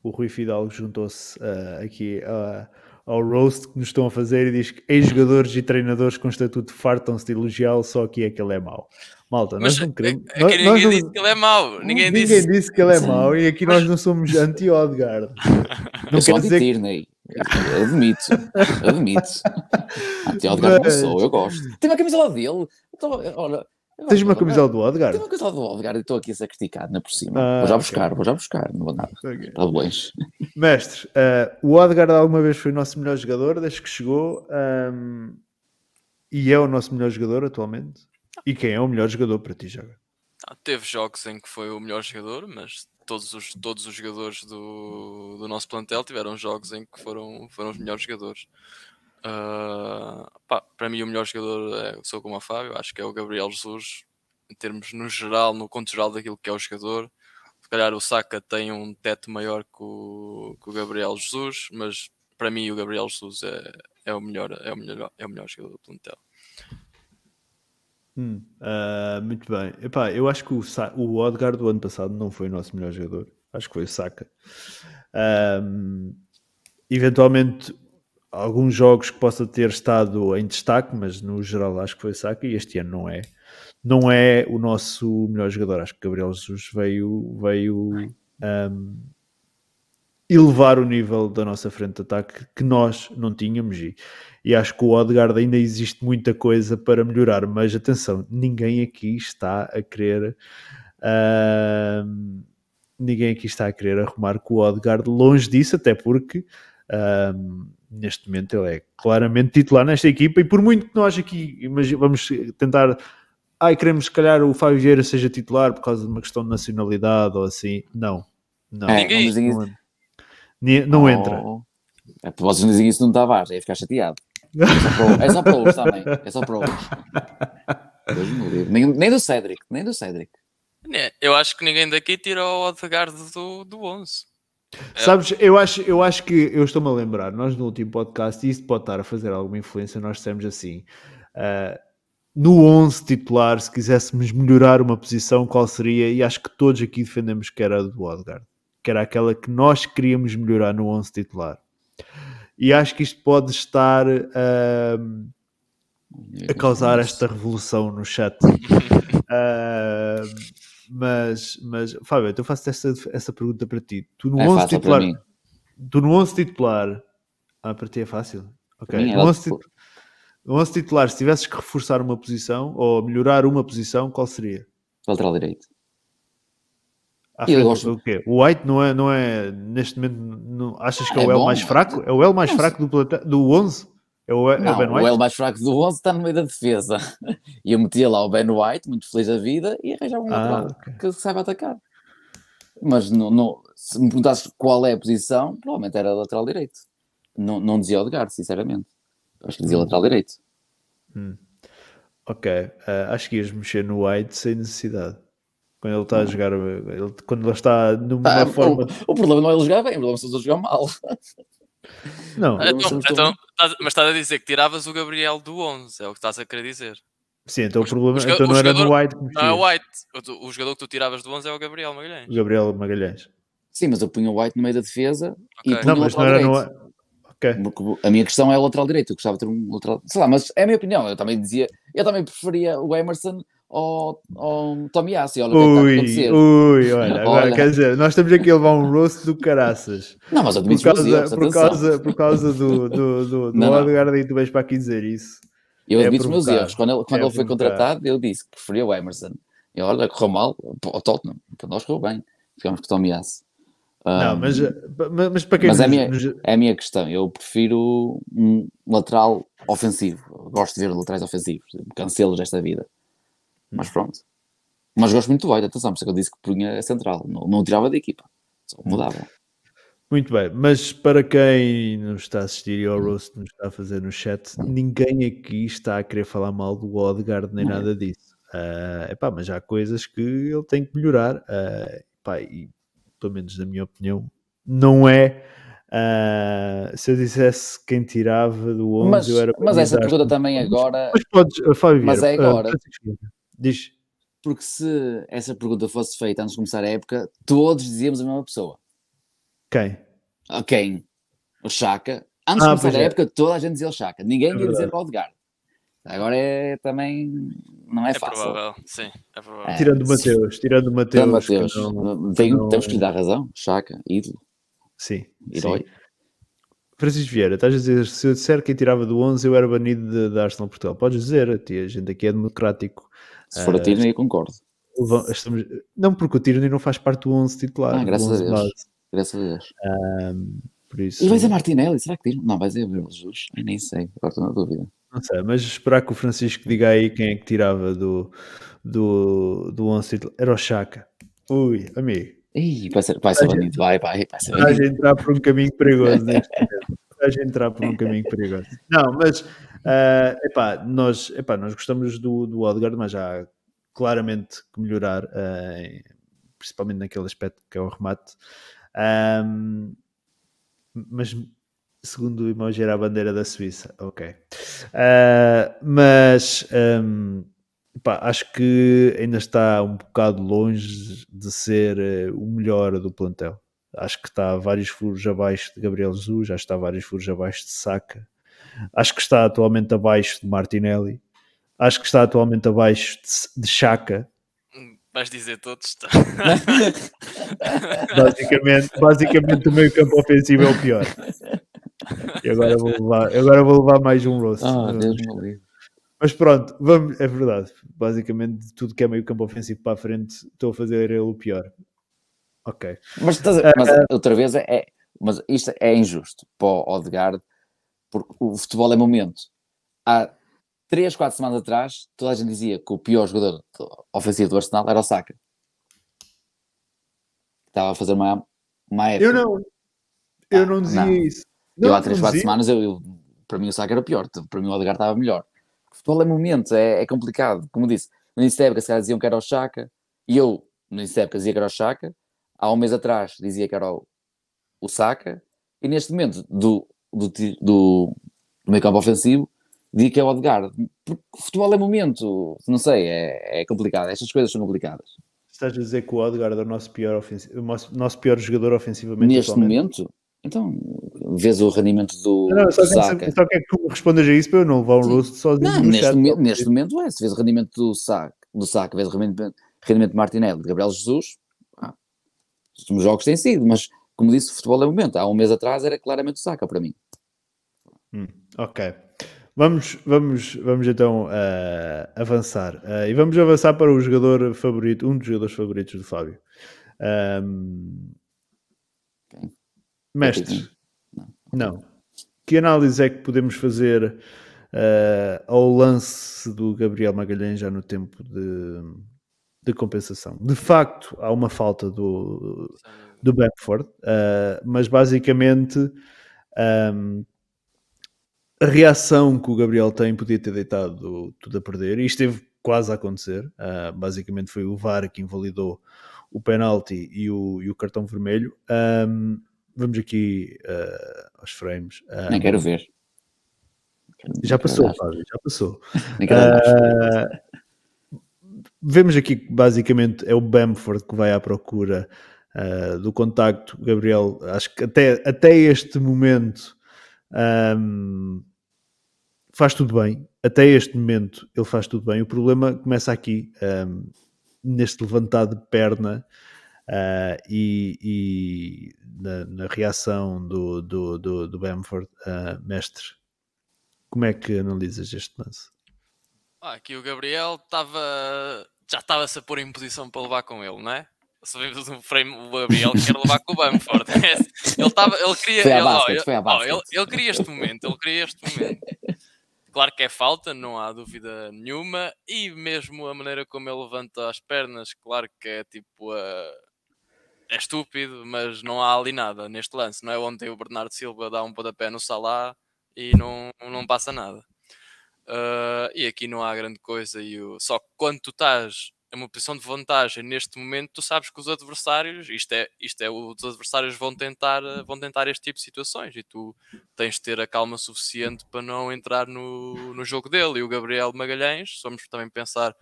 O Rui Fidalgo juntou-se uh, aqui uh, ao roast que nos estão a fazer e diz que ex-jogadores e treinadores com estatuto fartam-se de elogiá-lo, só aqui é que ele é mau. Malta, mas nós não queremos. É, é ninguém nós disse que ele é mau. Ninguém, ninguém disse... disse que ele é mau e aqui nós não somos anti-Odgard. <laughs> Não eu quer dizer que... Tierney. Admito, admito. <laughs> O Odgar não sou, eu gosto. <laughs> Tem uma camisola dele. Então, olha, Tens uma camisola do Odgar? Tenho uma camisola do Odgar e estou aqui a ser criticado na por cima. Ah, vou já buscar, okay. vou já buscar, não vou nada. Okay. Está longe. Mestre, uh, o Odgar alguma vez foi o nosso melhor jogador desde que chegou um, e é o nosso melhor jogador atualmente? E quem é o melhor jogador para ti, Joga? Ah, teve jogos em que foi o melhor jogador, mas todos os, todos os jogadores do, do nosso plantel tiveram jogos em que foram, foram os melhores jogadores. Uh, pá, para mim, o melhor jogador é, sou como a Fábio, acho que é o Gabriel Jesus, em termos no geral, no conto geral daquilo que é o jogador. Se calhar o Saka tem um teto maior que o, que o Gabriel Jesus, mas para mim, o Gabriel Jesus é, é, o, melhor, é, o, melhor, é o melhor jogador do plantel. Hum, uh, muito bem. Epá, eu acho que o, o Odgar do ano passado não foi o nosso melhor jogador. Acho que foi o Saka. Um, eventualmente, alguns jogos que possa ter estado em destaque, mas no geral acho que foi Saka e este ano não é. Não é o nosso melhor jogador. Acho que Gabriel Jesus veio, veio um, elevar o nível da nossa frente de ataque que nós não tínhamos e, e acho que o Odegaard ainda existe muita coisa para melhorar, mas atenção, ninguém aqui está a querer uh, ninguém aqui está a querer arrumar com o Odegaard longe disso, até porque uh, neste momento ele é claramente titular nesta equipa e por muito que nós aqui vamos tentar ai, queremos se calhar o Fábio Vieira seja titular por causa de uma questão de nacionalidade ou assim, não, não, é, não, não entra. Oh. É, vocês não dizem isso no Tavares, ia ficar chateado. É só para hoje também. É só para hoje. nem, nem do Cedric, nem do Cedric. Eu acho que ninguém daqui tira o Odegaard do, do 11. É. Sabes, eu acho, eu acho que eu estou-me a lembrar, nós no último podcast, e isso pode estar a fazer alguma influência, nós dissemos assim: uh, no 11 titular, se quiséssemos melhorar uma posição, qual seria? E acho que todos aqui defendemos que era do Odegaard que era aquela que nós queríamos melhorar no 11 titular. E acho que isto pode estar uh, a causar esta revolução no chat. uh, <laughs> mas, mas, Fábio, então faço essa, essa pergunta para ti. Tu no é 11 titular. Tu no 11 titular. Ah, para ti é fácil. Ok. É no 11, titular, no 11 titular, se tivesses que reforçar uma posição ou melhorar uma posição, qual seria? Lateral direito. Frente gosto... do quê? O White não é, não é neste momento, não, achas que é, é o L mais fraco? É o L mais fraco do, do 11? O, não, o White? O L mais fraco do 11 está no meio da defesa. <laughs> E eu metia lá o Ben White, muito feliz da vida, e arranjava um ah, lateral okay. que saiba atacar. Mas não, não, se me perguntasses qual é a posição, provavelmente era lateral direito. Não, não dizia Odegaard, sinceramente. Acho que dizia hum. lateral direito. Hum. Ok, uh, acho que ias mexer no White sem necessidade. Quando ele está a jogar, ele, quando ele está numa ah, forma. O, o, problema não é ele jogar bem, o problema é ele jogar mal. <laughs> Não. Então, então, mas estás a dizer que tiravas o Gabriel do 11, é o que estás a querer dizer. Sim, então o, o problema o, então não era no White. Não é o White. O, o, jogador que tu tiravas do 11 é o Gabriel Magalhães. O Gabriel Magalhães. Sim, mas eu punha o White no meio da defesa okay. e punha não, mas não era direito. no. Okay. A minha questão é o lateral direito. Eu gostava de ter um lateral. Sei lá, mas é a minha opinião. Eu também dizia. Eu também preferia o Emerson ao, ao Tomiassi. Olha o que Ui, olha, agora olha. quer dizer, nós estamos aqui a levar um roast do caraças. Não, mas eu por causa, erros, por, causa, por causa do, do, do, do Odegaard e tu vais para aqui dizer isso. Eu é admito os meus erros. Quando ele, quando é ele foi contratado, eu disse que preferia o Emerson. E olha, correu mal, o Tottenham, para nós correu bem. Ficamos com o Tomiassi. Um, não, mas, mas para quem mas nos, é, a minha, nos... é a minha questão. Eu prefiro um lateral ofensivo. Gosto de ver laterais ofensivos, cancelos desta vida. Mas pronto. Mas gosto muito do White, atenção, por isso é que eu disse que punha a central, não, não tirava da equipa, só mudava. Muito bem, mas para quem nos está a assistir e ao roast nos está a fazer no chat, ninguém aqui está a querer falar mal do Odegaard nem não. nada disso. Uh, epá, mas há coisas que ele tem que melhorar. Uh, epá, e pelo menos na minha opinião, não é. Uh, se eu dissesse quem tirava do 11, mas, eu era. Mas essa pergunta também agora. Mas podes, Fábio, mas é agora. Uh, Diz. Porque se essa pergunta fosse feita antes de começar a época, todos dizíamos a mesma pessoa. Quem? A quem? O Chaka. Antes ah, de começar a é. época, toda a gente dizia o Chaka. Ninguém é ia dizer o Odegaard. Agora é também. Não é, é fácil. Provável. Sim, é provável. É, tirando o Mateus, tirando o Mateus. Tirando Mateus. Não, Tem, não... Temos que lhe dar razão. Chaka, ídolo. Sim. Herói. Sim. Francisco Vieira, estás a dizer, se eu disser quem tirava do 11, eu era banido da Arsenal Portugal. Podes dizer, a gente aqui é democrático. Se for a Tierney, concordo. Estamos... Não, porque o Tierney não faz parte do 11 titular. Ah, graças a Deus. Base. Graças a Deus. Um, por isso... E vai dizer Martinelli? Será que Tierney? Não, vai dizer Jesus. Eu nem sei, agora estou na dúvida. Não sei, mas esperar que o Francisco diga aí quem é que tirava do, do, do 11 titular. Era o Chaka. Ui, amigo. Ih, vai ser, vai ser banido, vai, vai, vai ser banido. Vai entrar por um caminho perigoso neste <laughs> momento. Vai entrar por um caminho perigoso. Não, mas Uh, epá, nós, epá, nós gostamos do, do mas há claramente que melhorar, uh, principalmente naquele aspecto que é o remate. Um, mas segundo o emoji era a bandeira da Suíça, ok. Uh, mas um, acho que ainda está um bocado longe de ser uh, o melhor do plantel. Acho que está vários furos abaixo de Gabriel Jesus, já está vários furos abaixo de Saka. Acho que está atualmente abaixo de Martinelli. Acho que está atualmente abaixo de, de Chaka. Vais dizer todos, está. <laughs> basicamente, basicamente o meio campo ofensivo é o pior. E agora vou levar, agora vou levar mais um roast. Ah, Deus me livre. Mas pronto, vamos, é verdade. Basicamente, tudo que é meio campo ofensivo para a frente, estou a fazer ele o pior. Ok. Mas, mas uh, outra vez, é, é, mas isto é injusto para o Odegaard, porque o futebol é momento. Há 3, 4 semanas atrás, toda a gente dizia que o pior jogador ofensivo do Arsenal era o Saka. Estava a fazer uma, uma época. Eu não, eu ah, não dizia não. isso. Não, eu há 3, 4 semanas, eu, eu, para mim o Saka era o pior, para mim o Odegaard estava melhor. O futebol é momento, é, é complicado. Como disse, no início da época, se calhar diziam que era o Chaka, e eu, no início da época, dizia que era o Chaka, há um mês atrás dizia que era o, o Saka, e neste momento, do, do, do, do meio campo ofensivo, digo que é o Odegaard. Porque o futebol é momento, não sei, é, é complicado. Estas coisas são complicadas. Estás a dizer que o Odegaard é o nosso pior, ofensivo, o nosso, nosso pior jogador ofensivamente? Neste momento? Então, vês o rendimento do não, só Saka. Só quer que tu respondas a isso para eu não levar um rosto sozinho. Não, neste, momento, neste momento é. Se vês o rendimento do Saka, do Saka vês o rendimento, rendimento de Martinelli, de Gabriel Jesus, ah, os jogos têm sido, mas como disse, o futebol é momento. Há um mês atrás era claramente o Saka para mim. Hum, ok. Vamos, vamos, vamos então uh, avançar. Uh, e vamos avançar para o jogador favorito, um dos jogadores favoritos do Fábio. Um, mestre, não. Que análise é que podemos fazer uh, ao lance do Gabriel Magalhães já no tempo de, de compensação? De facto, há uma falta do, do Beckford, mas basicamente. Um, a reação que o Gabriel tem podia ter deitado tudo a perder e esteve quase a acontecer. Uh, basicamente foi o VAR que invalidou o penalti e o, e o cartão vermelho. Um, vamos aqui uh, aos frames. Um, <laughs> Nem quero ver. Já passou, Fábio, já passou. Uh, vemos aqui que basicamente é o Bamford que vai à procura uh, do contacto. Gabriel, acho que até, até este momento um, faz tudo bem, até este momento ele faz tudo bem. O problema começa aqui, um, neste levantado de perna uh, e, e na, na, reação do, do, do, do Bamford, uh, mestre. Como é que analisas este lance? Ah, aqui o Gabriel estava já estava-se a pôr em posição para levar com ele, não é? Se vemos um frame, o Gabriel quer levar com o Bamford. <laughs> ele, estava, ele queria. Ele, basket, ó, ele, ele, queria este momento, ele queria este momento. Claro que é falta, não há dúvida nenhuma, e mesmo a maneira como ele levanta as pernas, claro que é tipo. Uh, é estúpido, mas não há ali nada neste lance. Não é ontem o Bernardo Silva dá um pontapé no Salah e não, não passa nada. Uh, e aqui não há grande coisa. E o... Só que quando tu estás é uma posição de vantagem neste momento, tu sabes que os adversários, isto é, isto é os adversários vão tentar, eh, vão tentar este tipo de situações e tu tens de ter a calma suficiente para não entrar no, no jogo dele. E o Gabriel Magalhães, vamos também pensar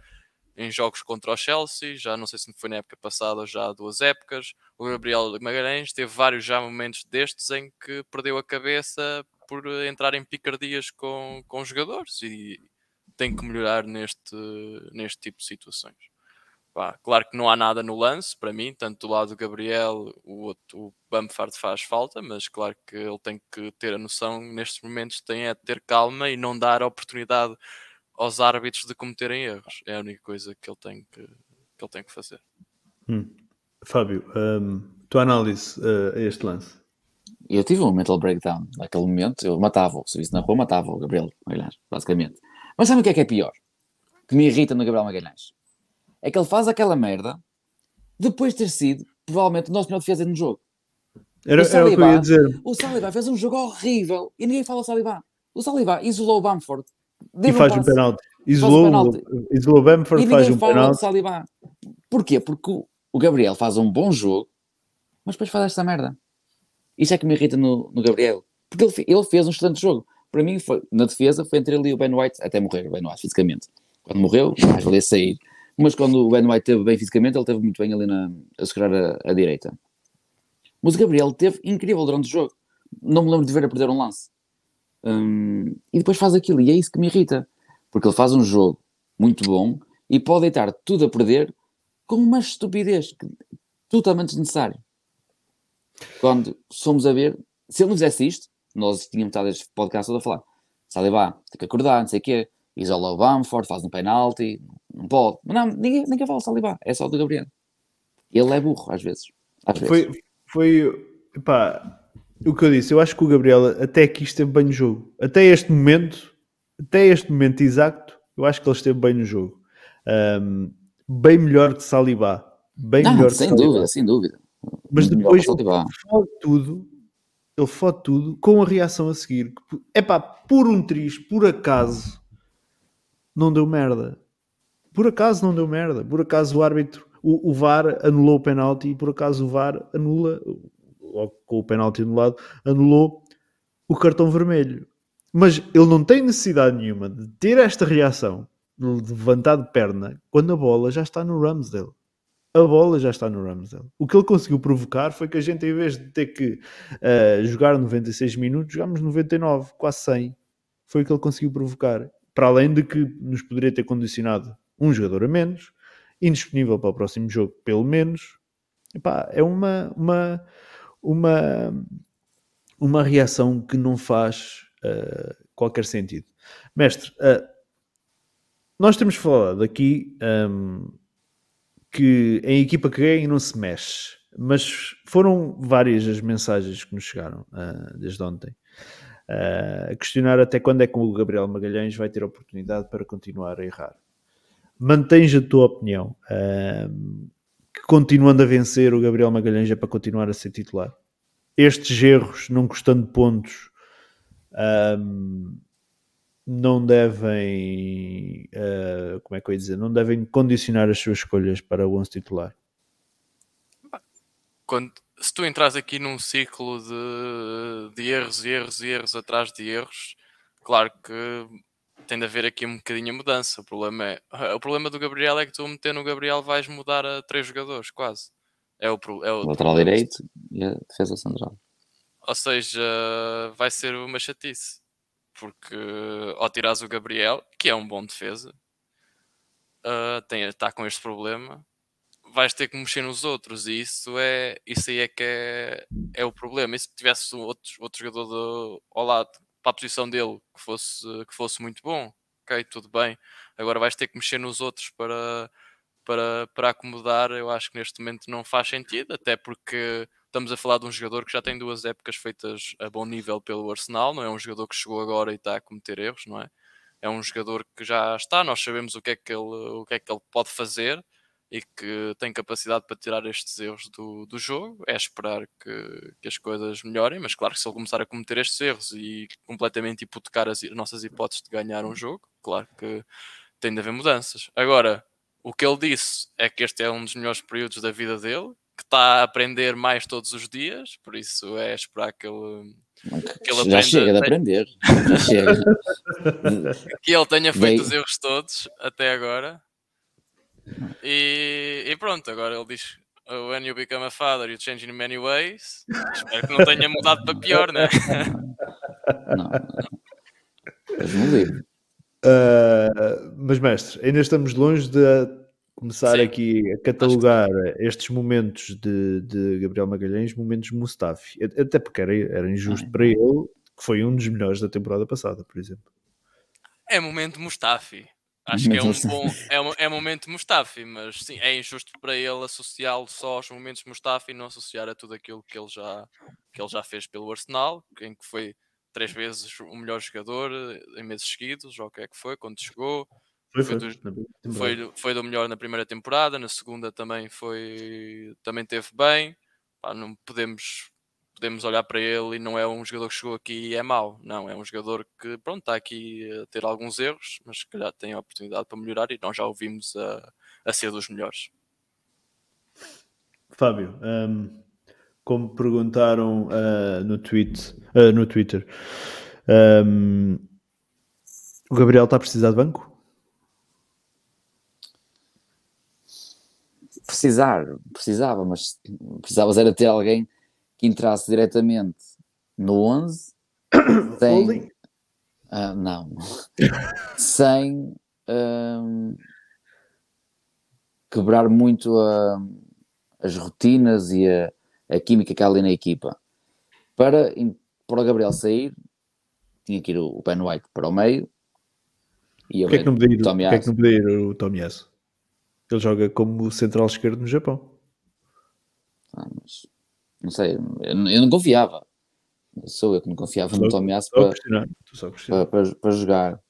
em jogos contra o Chelsea, já não sei se foi na época passada ou já há duas épocas. O Gabriel Magalhães teve vários já momentos destes em que perdeu a cabeça por entrar em picardias com, com jogadores e tem que melhorar neste, neste tipo de situações. Pá, claro que não há nada no lance para mim, tanto do lado do Gabriel, o, outro, o Bamford faz falta, mas claro que ele tem que ter a noção nestes momentos tem é ter calma e não dar oportunidade aos árbitros de cometerem erros. É a única coisa que ele tem que, que, ele tem que fazer. Hum. Fábio, um, tua análise uh, a este lance? Eu tive um mental breakdown naquele momento, eu matava, se visse na rua, matava o Gabriel Magalhães, basicamente. Mas sabe o que é que é pior? Que me irrita no Gabriel Magalhães? É que ele faz aquela merda depois de ter sido, provavelmente, o nosso melhor defesa no jogo. Era o, Saliba, era o que eu ia dizer. O Saliba fez um jogo horrível e ninguém fala o Saliba. O Saliba isolou o Bamford. E faz um, um penalti. Isolou, um isolou o Bamford, e faz um fala penalti. Saliba. Porquê? Porque o Gabriel faz um bom jogo, mas depois faz esta merda. Isso é que me irrita no, no Gabriel. Porque ele, ele fez um excelente jogo. Para mim, foi, na defesa, foi entre ele e o Ben White, até morrer o Ben White fisicamente. Quando morreu, mais valia sair. Mas quando o Ben White teve bem fisicamente, ele teve muito bem ali na, a segurar a, a direita. Mas o Gabriel teve incrível durante o jogo. Não me lembro de ver a perder um lance. Um, e depois faz aquilo, e é isso que me irrita. Porque ele faz um jogo muito bom e pode deitar tudo a perder com uma estupidez totalmente desnecessária. Quando somos a ver, se ele não fizesse isto, nós tínhamos estado este podcast todo a falar. Saliba, tem que acordar, não sei o quê, isola o Bamford, faz um penalti, não pode. Mas não, ninguém, ninguém fala Saliba, é só o do Gabriel. Ele é burro, às vezes. Às vezes. Foi, foi pá, o que eu disse, eu acho que o Gabriel até aqui esteve bem no jogo. Até este momento, até este momento exato, eu acho que ele esteve bem no jogo. Um, bem melhor que Saliba. Bem não, melhor sem dúvida, sem dúvida. Mas depois fode tudo, ele fode tudo com a reação a seguir. É pá, por um triz, por acaso, não deu merda. Por acaso não deu merda. Por acaso o árbitro, o, o VAR anulou o penalti e por acaso o VAR anula, logo com o penalti anulado, anulou o cartão vermelho. Mas ele não tem necessidade nenhuma de ter esta reação, de levantar de perna, quando a bola já está no Ramsdale a bola já está no Ramsdale. O que ele conseguiu provocar foi que a gente, em vez de ter que uh, jogar 96 minutos, jogámos 99, quase 100. Foi o que ele conseguiu provocar. Para além de que nos poderia ter condicionado um jogador a menos, indisponível para o próximo jogo, pelo menos. Epá, é uma, uma, uma, uma reação que não faz uh, qualquer sentido. Mestre, uh, nós temos falado aqui. Um, que em equipa que ganha não se mexe. Mas foram várias as mensagens que nos chegaram uh, desde ontem. Uh, questionar até quando é que o Gabriel Magalhães vai ter oportunidade para continuar a errar. Mantens a tua opinião uh, que continuando a vencer o Gabriel Magalhães é para continuar a ser titular? Estes erros, não custando pontos, não devem, uh, como é que eu ia dizer, não devem condicionar as suas escolhas para o 11 titular. Quando, se tu entras aqui num ciclo de, de erros e erros e erros atrás de erros, claro que tem de haver aqui um bocadinho de mudança. O problema, é, <laughs> o problema do Gabriel é que tu meter no Gabriel vais mudar a três jogadores, quase. É o, é o lateral direito e a defesa central. Ou seja, vai ser uma chatice porque ao tirares o Gabriel, que é um bom defesa, uh, tem, está com este problema, vais ter que mexer nos outros e isso é isso aí é que é, é o problema. E se tivesse outro, outro jogador do, ao lado para a posição dele que fosse, que fosse muito bom, ok, tudo bem. Agora vais ter que mexer nos outros para, para, para acomodar. Eu acho que neste momento não faz sentido, até porque estamos a falar de um jogador que já tem duas épocas feitas a bom nível pelo Arsenal, não é um jogador que chegou agora e está a cometer erros, não é? É um jogador que já está, nós sabemos o que é que ele, o que é que ele pode fazer e que tem capacidade para tirar estes erros do, do jogo. É esperar que, que as coisas melhorem, mas claro que se ele começar a cometer estes erros e completamente hipotecar as, as nossas hipóteses de ganhar um jogo, claro que tem de haver mudanças. Agora, o que ele disse é que este é um dos melhores períodos da vida dele que está a aprender mais todos os dias, por isso é esperar que ele, que ele Já chega de aprender. <laughs> Já chega. que ele tenha feito os erros todos até agora. E, e, pronto, agora ele diz When you become a father, you change in many ways. Espero que não tenha mudado para pior, né? não? Não. Uh, mas mestre, ainda estamos longe de começar Sim. aqui a catalogar que... estes momentos de, de, Gabriel Magalhães, momentos Mustafi, até porque era, era injusto ah, para ele, que foi um dos melhores da temporada passada, por exemplo. É momento Mustafi. Acho que é um bom. <laughs> É, um, é momento Mustafi, mas sim, é injusto para ele associá-lo só aos momentos Mustafi e não associar a tudo aquilo que ele já, que ele já fez pelo Arsenal, em que foi três vezes o melhor jogador em meses seguidos, ou o que é que foi, quando chegou. Foi, foi, do, foi, foi, do melhor na primeira temporada, na segunda também foi também teve bem. Pá, não podemos podemos olhar para ele e não é um jogador que chegou aqui e é mau. Não, é um jogador que, pronto, está aqui a ter alguns erros, mas que calhar tem a oportunidade para melhorar e nós já o vimos a, a ser dos melhores. Fábio, um, como perguntaram uh, no, tweet, uh, no Twitter, um, o Gabriel está a precisar de banco? Precisar, precisava, mas precisava era ter alguém que entrasse diretamente no 11 <coughs> sem, uh, não, <laughs> sem um, quebrar muito a, as rotinas e a, a, química que há ali na equipa. Para, para o Gabriel sair, tinha que ir o, o Ben White para o meio. E Porquê é que não podia ir, o, é que não podia ir o Tomiyasu? Ele joga como central esquerdo no Japão. Ah, não sei, eu, eu, não confiava. Sou eu que não confiava só, no Tomiyasu para, para, para, para, jogar.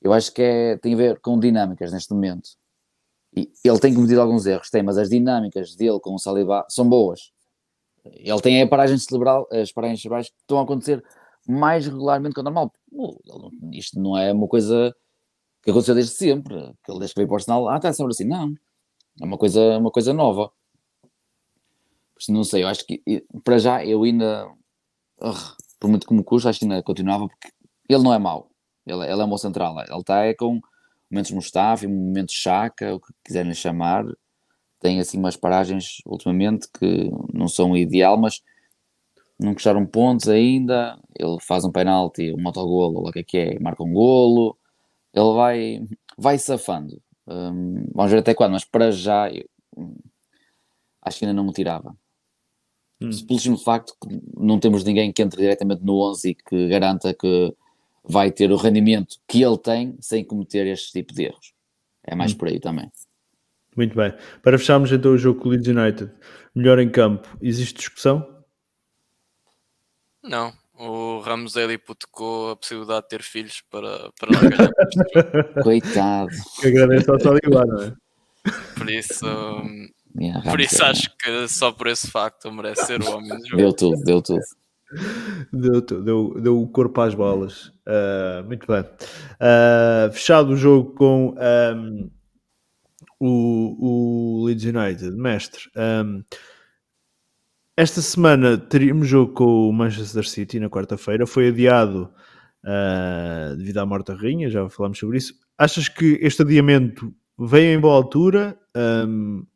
Eu acho que é, tem a ver com dinâmicas neste momento. E ele tem cometido alguns erros, tem, mas as dinâmicas dele com o Saliba são boas. Ele tem a paragem cerebral, as paragens cerebrais que estão a acontecer mais regularmente que o normal. Isto não é uma coisa que aconteceu desde sempre, que ele desde que veio para o Arsenal, ah, está sempre assim, não. É uma coisa, uma coisa nova. Não sei, eu acho que para já eu ainda, por muito que me custa, acho que ainda continuava, porque ele não é mau. Ele, ele é um central. Ele está é com momentos Mustafa, momentos Chaka, o que quiserem chamar. Tem assim umas paragens ultimamente que não são ideal, mas não custaram pontos ainda. Ele faz um penalti, um autogolo, o que é que é, marca um golo. Ele vai, vai safando. Um, vamos ver até quando, mas para já eu, acho que ainda não me tirava. Hum. Pelo simples facto que não temos ninguém que entre diretamente no 11 e que garanta que vai ter o rendimento que ele tem sem cometer este tipo de erros. É mais hum. por aí também. Muito bem. Para fecharmos então o jogo com o Leeds United, melhor em campo, existe discussão? Não. O Ramos ele hipotecou a possibilidade de ter filhos para, para não ganhar. <laughs> Coitado. Que agradece ao Saliba, não é? Por isso, yeah, por isso acho que só por esse facto merece ser o homem do jogo. Deu tudo, deu tudo. Deu, deu, deu o corpo às balas. Uh, muito bem. Uh, fechado o jogo com um, o, o Leeds United, mestre. Um, esta semana teríamos jogo com o Manchester City na quarta-feira. Foi adiado uh, devido à morte da rainha, já falámos sobre isso. Achas que este adiamento veio em boa altura? Um,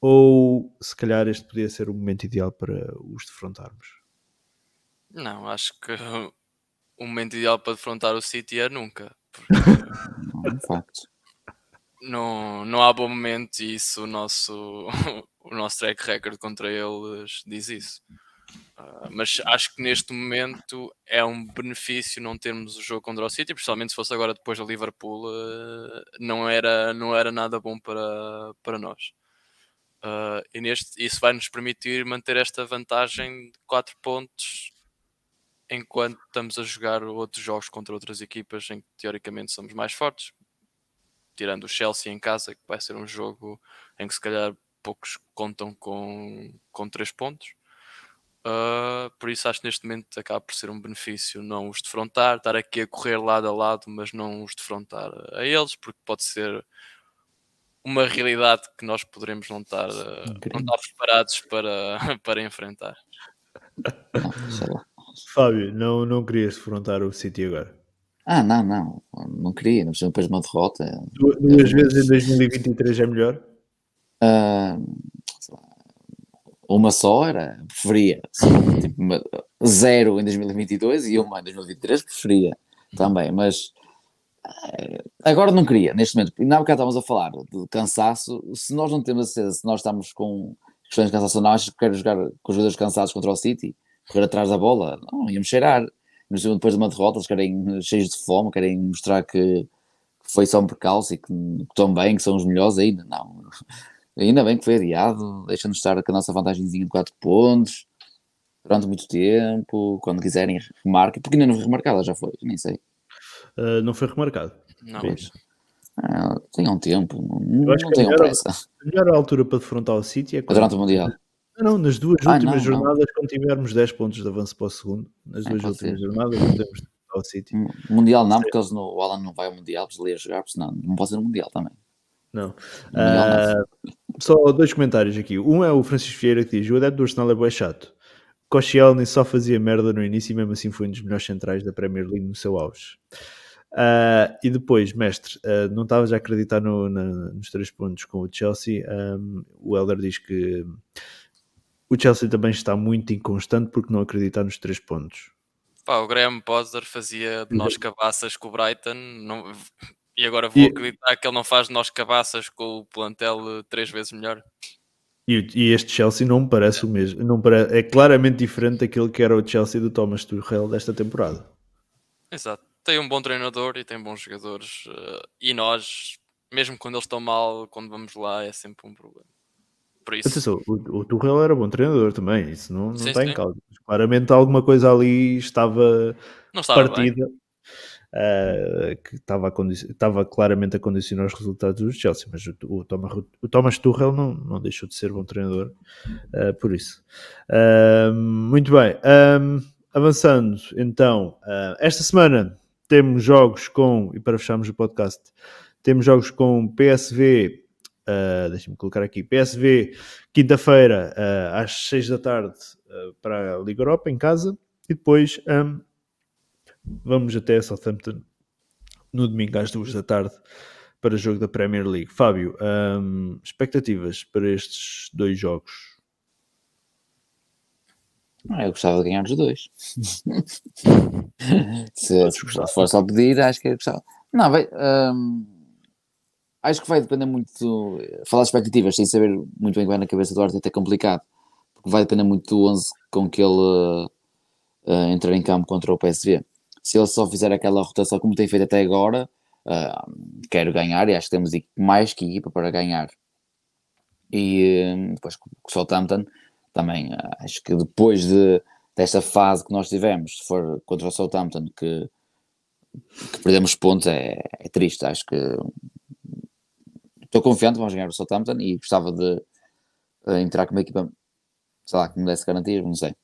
ou se calhar este podia ser o momento ideal para os defrontarmos? Não, acho que <laughs> o momento ideal para defrontar o City é nunca. não, <laughs> é facto. Não, não há bom momento e isso o nosso, <laughs> o nosso track record contra eles diz isso. Uh, mas acho que neste momento é um benefício não termos o jogo contra o City, principalmente se fosse agora depois do Liverpool, uh, não, era, não era nada bom para, para nós. Uh, e neste, isso vai nos permitir manter esta vantagem de 4 pontos enquanto estamos a jogar outros jogos contra outras equipas em que teoricamente somos mais fortes, tirando o Chelsea em casa, que vai ser um jogo em que se calhar poucos contam com, com 3 pontos. Uh, por isso acho que neste momento acaba por ser um benefício não os defrontar, estar aqui a correr lado a lado, mas não os defrontar a eles, porque pode ser uma realidade que nós poderemos não estar, uh, não estar preparados para, <laughs> para enfrentar. Fábio, não, não querias defrontar o City agora? Ah, não, não, não queria, não precisa depois de uma derrota. Duas, duas vezes em 2023 é melhor? Uh, uma só era, preferia. Tipo, uma, zero em 2022 e uma em 2023 preferia também, mas uh, agora não queria, neste momento. E na época estávamos a falar de cansaço. Se nós não temos a certeza, se nós estamos com questões de cansaço, não achas que quero jogar com os jogadores cansados contra o City? correr atrás da bola, não, íamos cheirar. Depois de uma derrota, eles querem cheios de fome, querem mostrar que foi só um percalço e que, estão bem, que são os melhores ainda. Não, <laughs> ainda bem que foi adiado, deixa-nos estar com a nossa vantagemzinha de 4 pontos durante muito tempo. Quando quiserem, remarquem, porque ainda não foi remarcada, já foi, nem sei. Uh, não foi remarcado. Não. Ah, tenham tempo, não, não tenham pressa. A melhor altura para defrontar o City é, quando... durante o Mundial. Não, nas duas ah, últimas não, jornadas, não. quando tivermos 10 pontos de avanço para o segundo, nas é, duas últimas ser. jornadas, podemos ao City. Mundial não, porque eles o Alan não vai ao Mundial, precisa ler jogar, porque senão não pode ser no Mundial também. Não. Mundial, uh, só dois comentários aqui. Um é o Francisco Vieira que diz: o adepto do Arsenal é bem chato. Koscielny só fazia merda no início e mesmo assim foi um dos melhores centrais da Premier League no seu auge. Uh, e depois, mestre, uh, não estavas a acreditar no, na, nos três pontos com o Chelsea. Um, o Helder diz que o Chelsea também está muito inconstante porque não acredita nos três pontos. Pá, o Graham Potter fazia de nós cabaças com o Brighton não... e agora vou e... acreditar que ele não faz de nós cabaças com o plantel três vezes melhor. E, e, este Chelsea não me parece é. o mesmo, não parece, é claramente diferente daquilo que era o Chelsea do Thomas Tuchel desta temporada. Exato, tem um bom treinador e tem bons jogadores uh, e nós, mesmo quando eles estão mal, quando vamos lá é sempre um problema. Por isso... Atenção, o, o Tuchel era bom treinador também, isso não, não sim, está sim. em causa. Claramente alguma coisa ali estava, estava partida. Uh, que estava, estava claramente a condicionar os resultados do Chelsea, mas o, o, Thomas, o Thomas Tuchel não, não deixou de ser bom treinador uh, por isso. Uh, muito bem, um, avançando então, esta semana temos jogos com, e para fecharmos o podcast, temos jogos com PSV Uh, Deixa-me colocar aqui. PSV, quinta-feira, uh, às 6 da tarde, uh, para a Liga Europa, em casa. E depois um, vamos até Southampton no domingo às 2 da tarde para o jogo da Premier League. Fábio, um, expectativas para estes dois jogos? Ah, eu gostava de ganhar os dois. <laughs> se, se fosse só pedir, acho que eu gostava. Não, vai. Um acho que vai depender muito. Do, falar de expectativas sem saber muito bem o que vai na cabeça do Arteta é complicado, porque vai depender muito do 11 com que ele uh, uh, entrar em campo contra o PSV. Se ele só fizer aquela rotação como tem feito até agora, uh, quero ganhar e acho que temos mais que equipa para ganhar. E depois com o Southampton, também acho que depois de, desta fase que nós tivemos, se for contra o Southampton, que, que perdemos pontos, é, é triste. Acho que estou confiante, vamos ganhar o Southampton e gostava de uh, entrar com uma equipa, sei lá, que me desse garantias, não sei.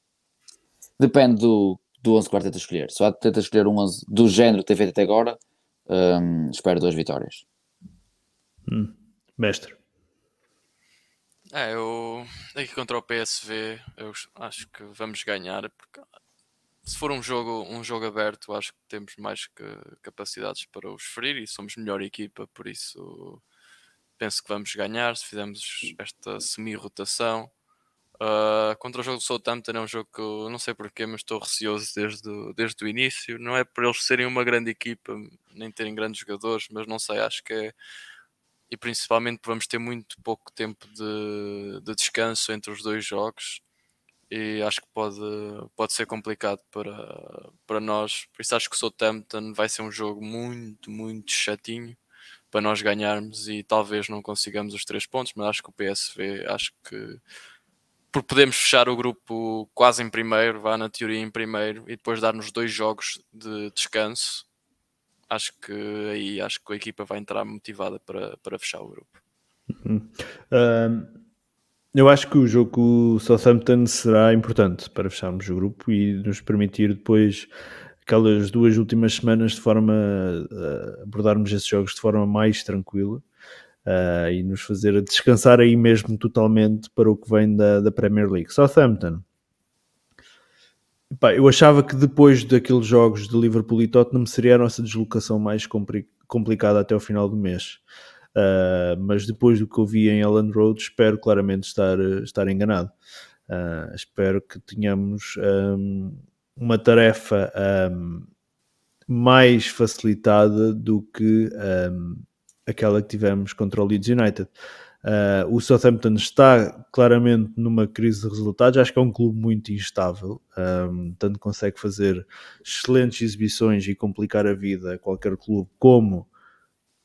Depende do, do 11 que o Arteta escolher. Se o Arteta escolher um 11 do género que tem feito até agora, um, espero duas vitórias. Hum. Mestre. É, eu aqui contra o PSV eu acho que vamos ganhar porque se for um jogo, um jogo aberto, acho que temos mais que capacidades para os ferir e somos melhor equipa, por isso penso que vamos ganhar se fizermos esta semi-rotação. Uh, contra o jogo do Southampton é um jogo que eu não sei porquê, mas estou receoso desde, desde o início. Não é por eles serem uma grande equipa, nem terem grandes jogadores, mas não sei, acho que é. E principalmente vamos ter muito pouco tempo de, de descanso entre os dois jogos e acho que pode, pode ser complicado para, para nós. Por isso acho que o Southampton vai ser um jogo muito, muito chatinho para nós ganharmos e talvez não consigamos os três pontos, mas acho que o PSV, acho que por podermos fechar o grupo quase em primeiro, vá na teoria em primeiro e depois dar-nos dois jogos de descanso, acho que aí acho que a equipa vai entrar motivada para, para fechar o grupo. Uhum. eu acho que o jogo com o Southampton será importante para fecharmos o grupo e nos permitir depois aquelas duas últimas semanas de forma a abordarmos esses jogos de forma mais tranquila uh, e nos fazer descansar aí mesmo totalmente para o que vem da, da Premier League. Southampton. Eu achava que depois daqueles jogos de Liverpool e Tottenham seria a nossa deslocação mais compli complicada até o final do mês. Uh, mas depois do que eu vi em Ellen Road, espero claramente estar, estar enganado. Uh, espero que tenhamos um, uma tarefa um, mais facilitada do que um, aquela que tivemos contra o Leeds United. Uh, o Southampton está claramente numa crise de resultados. Acho que é um clube muito instável. Um, tanto consegue fazer excelentes exibições e complicar a vida a qualquer clube, como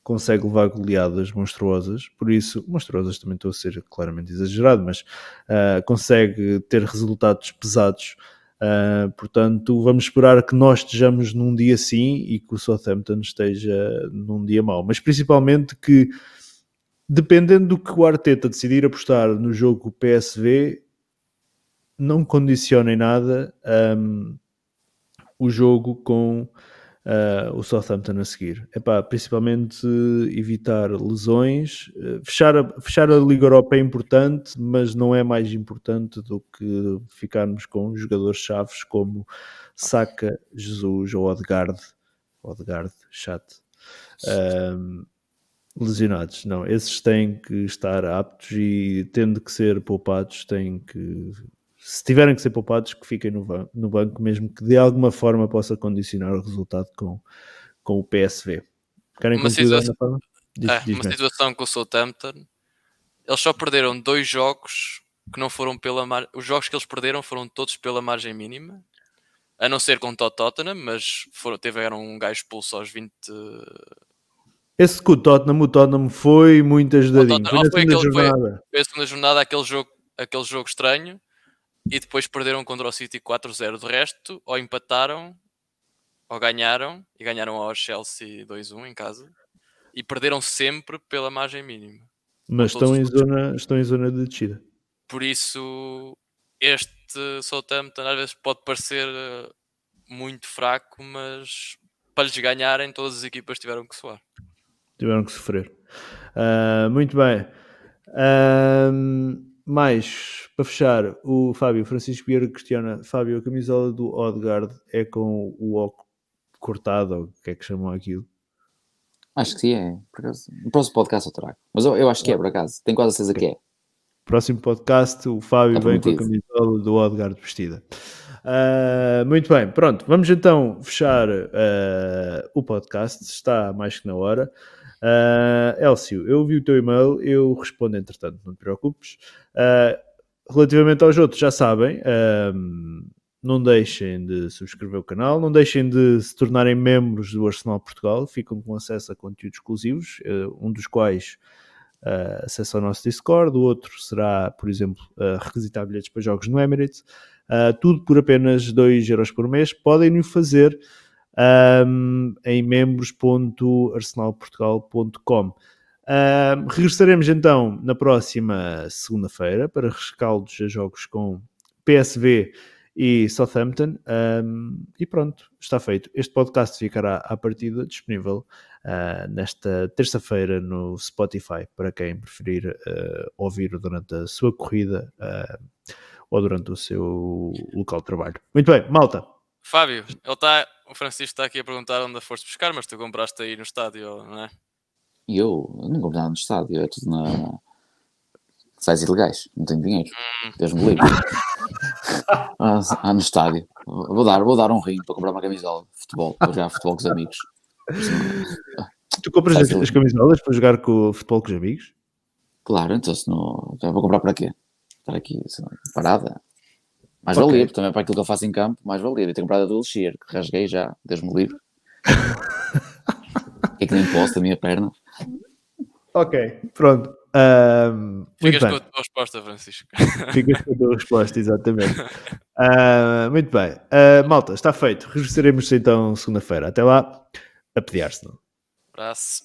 consegue levar goleadas monstruosas. Por isso, monstruosas também estou a ser claramente exagerado, mas uh, consegue ter resultados pesados Uh, portanto, vamos esperar que nós estejamos num dia sim e que o Southampton esteja num dia mau. Mas principalmente que, dependendo do que o Arteta decidir apostar no jogo PSV, não condicionem nada um, o jogo com uh, o Southampton a seguir. Epá, principalmente evitar lesões. Uh, fechar, a, fechar a Liga Europa é importante, mas não é mais importante do que ficarmos com jogadores chaves como Saka, Jesus ou Odegaard Odegaard, chato. Um, lesionados, não, esses têm que estar aptos e tendo que ser poupados, têm que se tiverem que ser poupados, que fiquem no, no banco, mesmo que de alguma forma possa condicionar o resultado com, com o PSV. Querem uma situação? Diz, é, diz uma situação com o Southampton, eles só perderam dois jogos que não foram pela mar... os jogos que eles perderam foram todos pela margem mínima, a não ser com o Tottenham, mas foram, tiveram um gajo expulso aos 20. Esse com o Tottenham, o Tottenham foi muito ajudadinho. Foi, na foi, aquele, jornada. Foi, foi a segunda jornada, aquele jogo, aquele jogo estranho, e depois perderam contra o City 4-0. De resto, ou empataram, ou ganharam, e ganharam ao Chelsea 2-1 em casa, e perderam sempre pela margem mínima. Mas estão em, zona, estão em zona de descida. Por isso, este Southampton às vezes pode parecer eh, muito fraco, mas para lhes ganharem, todas as equipas tiveram que soar. Tiveram que sofrer. Uh, muito bem. Uh, mais, para fechar, o Fábio Francisco Vieira questiona: Fábio, a camisola do Odegaard é com o oco cortado, ou o que é que chamam aquilo? Acho que sim, é. Por acaso. No próximo podcast eu trago. Mas eu, eu acho que é, por acaso. Tenho quase a certeza que é. Próximo podcast, o Fábio vem com a camisola do Odegaard vestida. Uh, muito bem, pronto. Vamos então fechar uh, o podcast. Está mais que na hora. Uh, Elcio, eu vi o teu e-mail, eu respondo entretanto, não te preocupes. Uh, relativamente aos outros, já sabem, não deixem de subscrever o canal, não deixem de se tornarem membros do Arsenal Portugal, ficam com acesso a conteúdos exclusivos, uh, um dos quais uh, acesso ao nosso Discord, o outro será, por exemplo, uh, requisitar bilhetes para jogos no Emirates, tudo por apenas 2 euros por mês. Podem-no fazer um, em membros.arsenalportugal.com. Um, regressaremos então na próxima segunda-feira para rescaldos a jogos com PSV e Southampton. Um, e pronto, está feito. Este podcast ficará à partida disponível uh, nesta terça-feira no Spotify para quem preferir uh, ouvir durante a sua corrida uh, ou durante o seu local de trabalho. Muito bem, malta. Fábio, ele está. O Francisco está aqui a perguntar onde foste buscar, mas tu compraste aí no estádio, não é? E eu não comprei nada no estádio, é tudo na. Sites ilegais, não tenho dinheiro. Hum. Deus me livre. <laughs> ah, ah, no estádio. Vou dar, vou dar um rinho para comprar uma camisola de futebol, para jogar futebol com os amigos. Tu compras as, as, camisolas para jogar com o futebol com os amigos? Claro, então se não. Vou comprar para quê? Estar aqui parada. Mais okay. valia, também para aquilo que eu faço em campo, mais valia. Eu tenho comprado a Dual Shear, que rasguei já, Deus me livre. <laughs> é que nem posso da minha perna. Ok, pronto. Um, Ficas com a tua resposta, Francisco. <laughs> Ficas com a tua resposta, exatamente. Uh, <laughs> muito bem. Uh, malta, está feito. Regressaremos então segunda-feira. Até lá, a pedir Arsenal. Abraço.